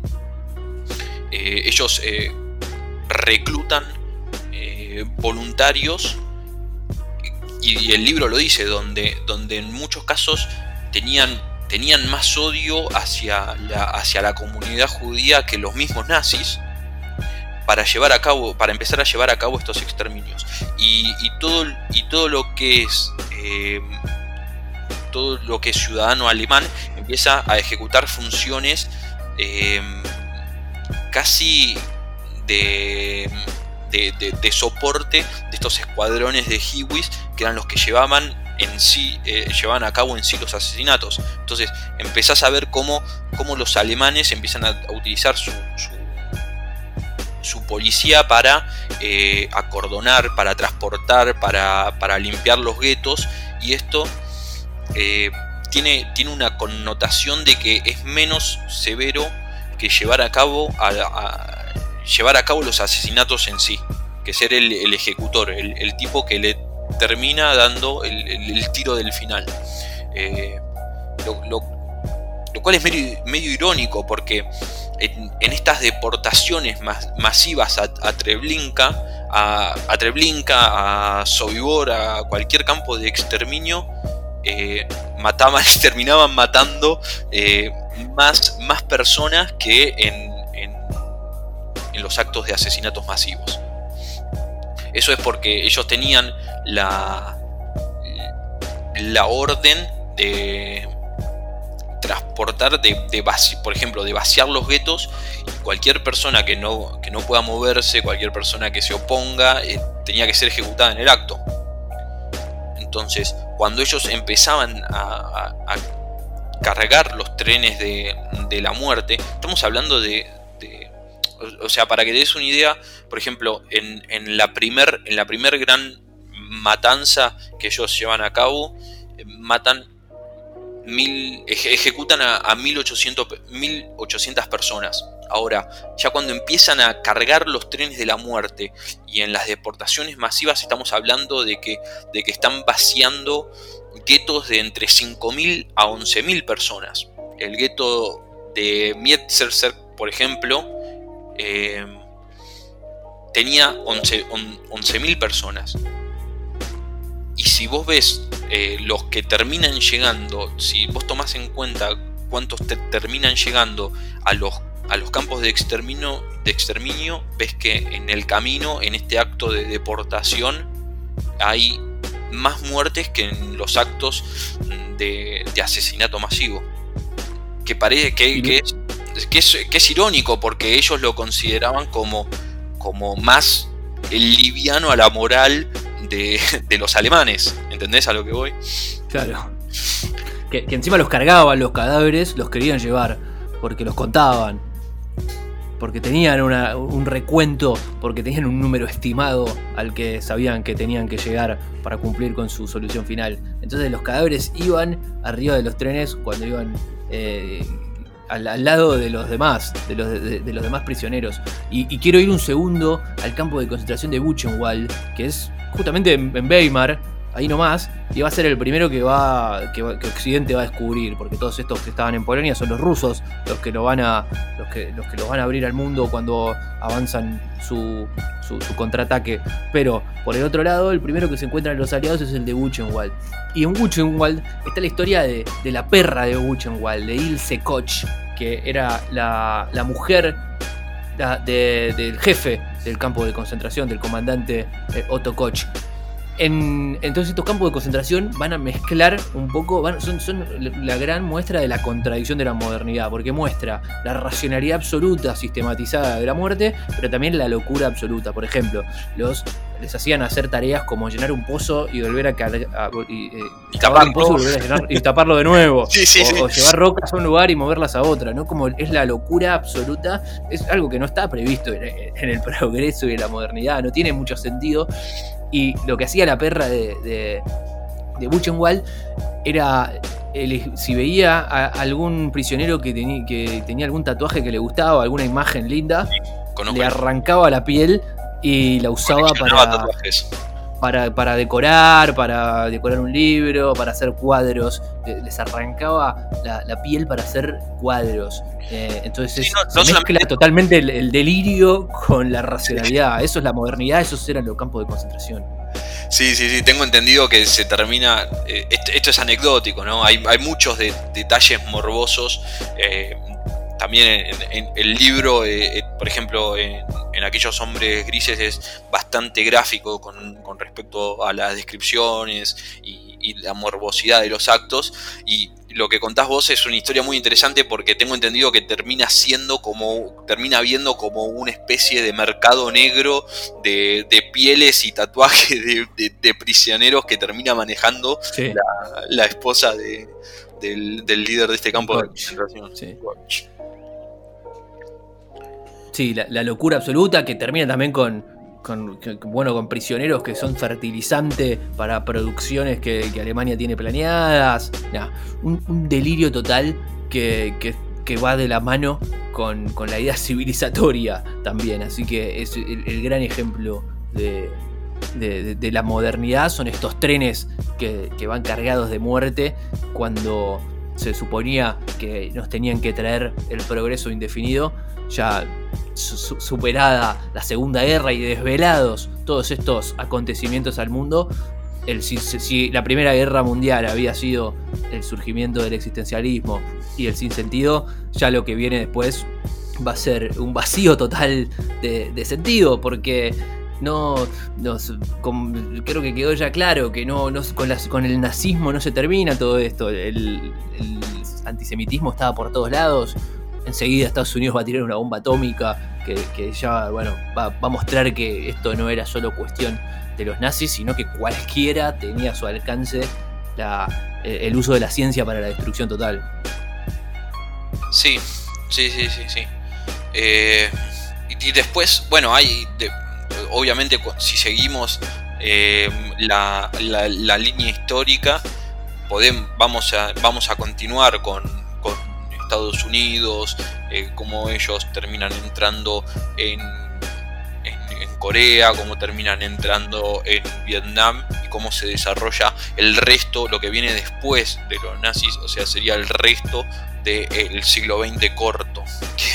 eh, ellos reclutan voluntarios, y, el libro lo dice, donde, donde en muchos casos tenían, tenían más odio hacia la, hacia la comunidad judía que los mismos nazis, para llevar a cabo, para empezar a llevar a cabo estos exterminios. Y, todo, y todo lo que es eh, todo lo que es ciudadano alemán empieza a ejecutar funciones eh, casi de, de, soporte de estos escuadrones de Hiwis que eran los que llevaban en sí eh, llevaban a cabo en sí los asesinatos. Entonces empezás a ver cómo, cómo los alemanes empiezan a, utilizar su policía para eh, acordonar, para transportar, para, limpiar los guetos. Y esto eh, tiene, tiene una connotación de que es menos severo que llevar a cabo, llevar a cabo los asesinatos en sí, que ser el, ejecutor, el, tipo que le termina dando el, tiro del final. Eh, lo, cual es medio, irónico porque en, estas deportaciones masivas a, Treblinka, a, Treblinka, a Sobibor, a cualquier campo de exterminio, eh, mataban, terminaban matando eh, más, más personas que en, los actos de asesinatos masivos. Eso es porque ellos tenían la, la orden de transportar, de, por ejemplo, de vaciar los guetos cualquier persona que no, que no pueda moverse, cualquier persona que se oponga, eh, tenía que ser ejecutada en el acto. Entonces, cuando ellos empezaban a, cargar los trenes de, la muerte, estamos hablando de, O sea, para que te des una idea, por ejemplo, en, la primer, en la primer gran matanza que ellos llevan a cabo, eh, matan mil, ejecutan a, a 1800, 1800 personas. Ahora, ya cuando empiezan a cargar los trenes de la muerte y en las deportaciones masivas estamos hablando de que, de que están vaciando guetos de entre 5.000 a 11.000 personas. El gueto de Mietzerzer, por ejemplo, eh, tenía 11.000 personas. Y si vos ves eh, los que terminan llegando, si vos tomás en cuenta cuántos terminan llegando a los a los campos de exterminio, de exterminio, ves que en el camino, en este acto de deportación, hay más muertes que en los actos de, asesinato masivo. Que parece que, que, es, que, es, irónico porque ellos lo consideraban como, como más liviano a la moral de, de, los alemanes. ¿Entendés a lo que voy? Claro. Que, que encima los cargaban los cadáveres, los querían llevar, porque los contaban porque tenían un recuento, porque tenían un número estimado al que sabían que tenían que llegar para cumplir con su solución final. Entonces los cadáveres iban arriba de los trenes cuando iban eh, al, lado de los demás, de los, demás prisioneros. Y, quiero ir un segundo al campo de concentración de Buchenwald, que es justamente en Weimar, ahí nomás, y va a ser el primero que va que, Occidente va a descubrir, porque todos estos que estaban en Polonia son los rusos los que lo van a los que los que lo van a abrir al mundo cuando avanzan su, su, contraataque. Pero por el otro lado, el primero que se encuentran los aliados es el de Buchenwald. Y en Buchenwald está la historia de, la perra de Buchenwald, de Ilse Koch, que era la, mujer del jefe del campo de concentración, del comandante eh, Otto Koch entonces estos campos de concentración van a mezclar un poco, son, son, la gran muestra de la contradicción de la modernidad, porque muestra la racionalidad absoluta, sistematizada de la muerte, pero también la locura absoluta. Por ejemplo, los les hacían hacer tareas como llenar un pozo y volver a, y, eh, tapar un pozo y, taparlo de nuevo. o, llevar rocas a un lugar y moverlas a otra, ¿no? Como es la locura absoluta, es algo que no está previsto en, en el progreso y en la modernidad, no tiene mucho sentido. Y lo que hacía la perra de, de, de Buchenwald era si veía a algún prisionero que, que, tenía algún tatuaje que le gustaba, alguna imagen linda, le arrancaba la piel y la usaba para, para, para, decorar, para decorar un libro, para hacer cuadros. Les arrancaba la, piel para hacer cuadros. Eh, entonces se mezcla totalmente el, delirio con la racionalidad. Eso es la modernidad, esos eran los campos de concentración. Sí, sí, sí, tengo entendido que se termina. Eh, esto, es anecdótico, ¿no? Hay, muchos detalles morbosos. Eh, también en, el libro, por ejemplo, en, aquellos hombres grises es bastante gráfico con, respecto a las descripciones y, la morbosidad de los actos. Y lo que contás vos es una historia muy interesante porque tengo entendido que termina siendo como, termina viendo como una especie de mercado negro de, pieles y tatuajes de, prisioneros que termina manejando la, esposa del, líder de este campo de concentración. Sí, la, locura absoluta que termina también con, bueno, con prisioneros que son fertilizante para producciones que, Alemania tiene planeadas. un, delirio total que, va de la mano con, la idea civilizatoria también. Así que es el, gran ejemplo de, la modernidad. Son estos trenes que, que van cargados de muerte cuando se suponía que nos tenían que traer el progreso indefinido, ya superada la Segunda Guerra y desvelados todos estos acontecimientos al mundo, el, si, la Primera Guerra Mundial había sido el surgimiento del existencialismo y el sinsentido, ya lo que viene después va a ser un vacío total de, sentido, porque no, creo que quedó ya claro que no, con, con, el nazismo no se termina todo esto, el, antisemitismo estaba por todos lados, enseguida Estados Unidos va a tirar una bomba atómica que, ya bueno, va, a mostrar que esto no era solo cuestión de los nazis, sino que cualquiera tenía a su alcance eh, el uso de la ciencia para la destrucción total. Sí, sí, sí, sí, sí. Eh, y, después, bueno, hay, obviamente, si seguimos eh, la, línea histórica, podemos, vamos, a, vamos a continuar con, con Estados Unidos, eh, cómo ellos terminan entrando en, Corea, cómo terminan entrando en Vietnam y cómo se desarrolla el resto, lo que viene después de los nazis, o sea, sería el resto del siglo XX corto,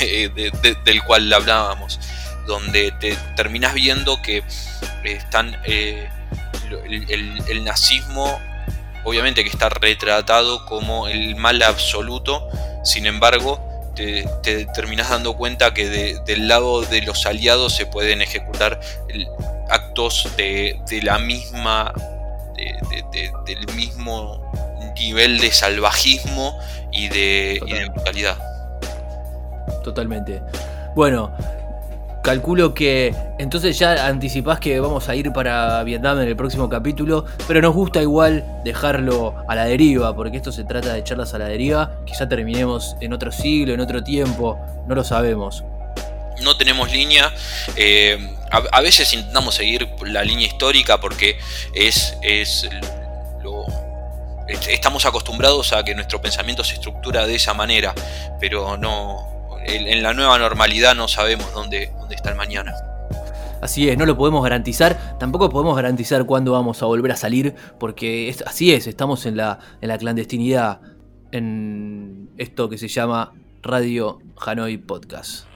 del cual hablábamos, donde te terminas viendo que están eh, el nazismo obviamente que está retratado como el mal absoluto, sin embargo, te, terminas dando cuenta que del lado de los aliados se pueden ejecutar actos de, la misma, del mismo nivel de salvajismo y de, y de brutalidad. Totalmente. Bueno, Calculo que entonces ya anticipás que vamos a ir para Vietnam en el próximo capítulo, pero nos gusta igual dejarlo a la deriva, porque esto se trata de charlas a la deriva, quizá terminemos en otro siglo, en otro tiempo, no lo sabemos. No tenemos línea, eh, a, veces intentamos seguir la línea histórica porque es, es lo, estamos acostumbrados a que nuestro pensamiento se estructura de esa manera, pero no, en la nueva normalidad no sabemos dónde, dónde está el mañana. Así es, no lo podemos garantizar, tampoco podemos garantizar cuándo vamos a volver a salir, porque así es, estamos en la, en la clandestinidad, en esto que se llama Radio Hanoi Podcast.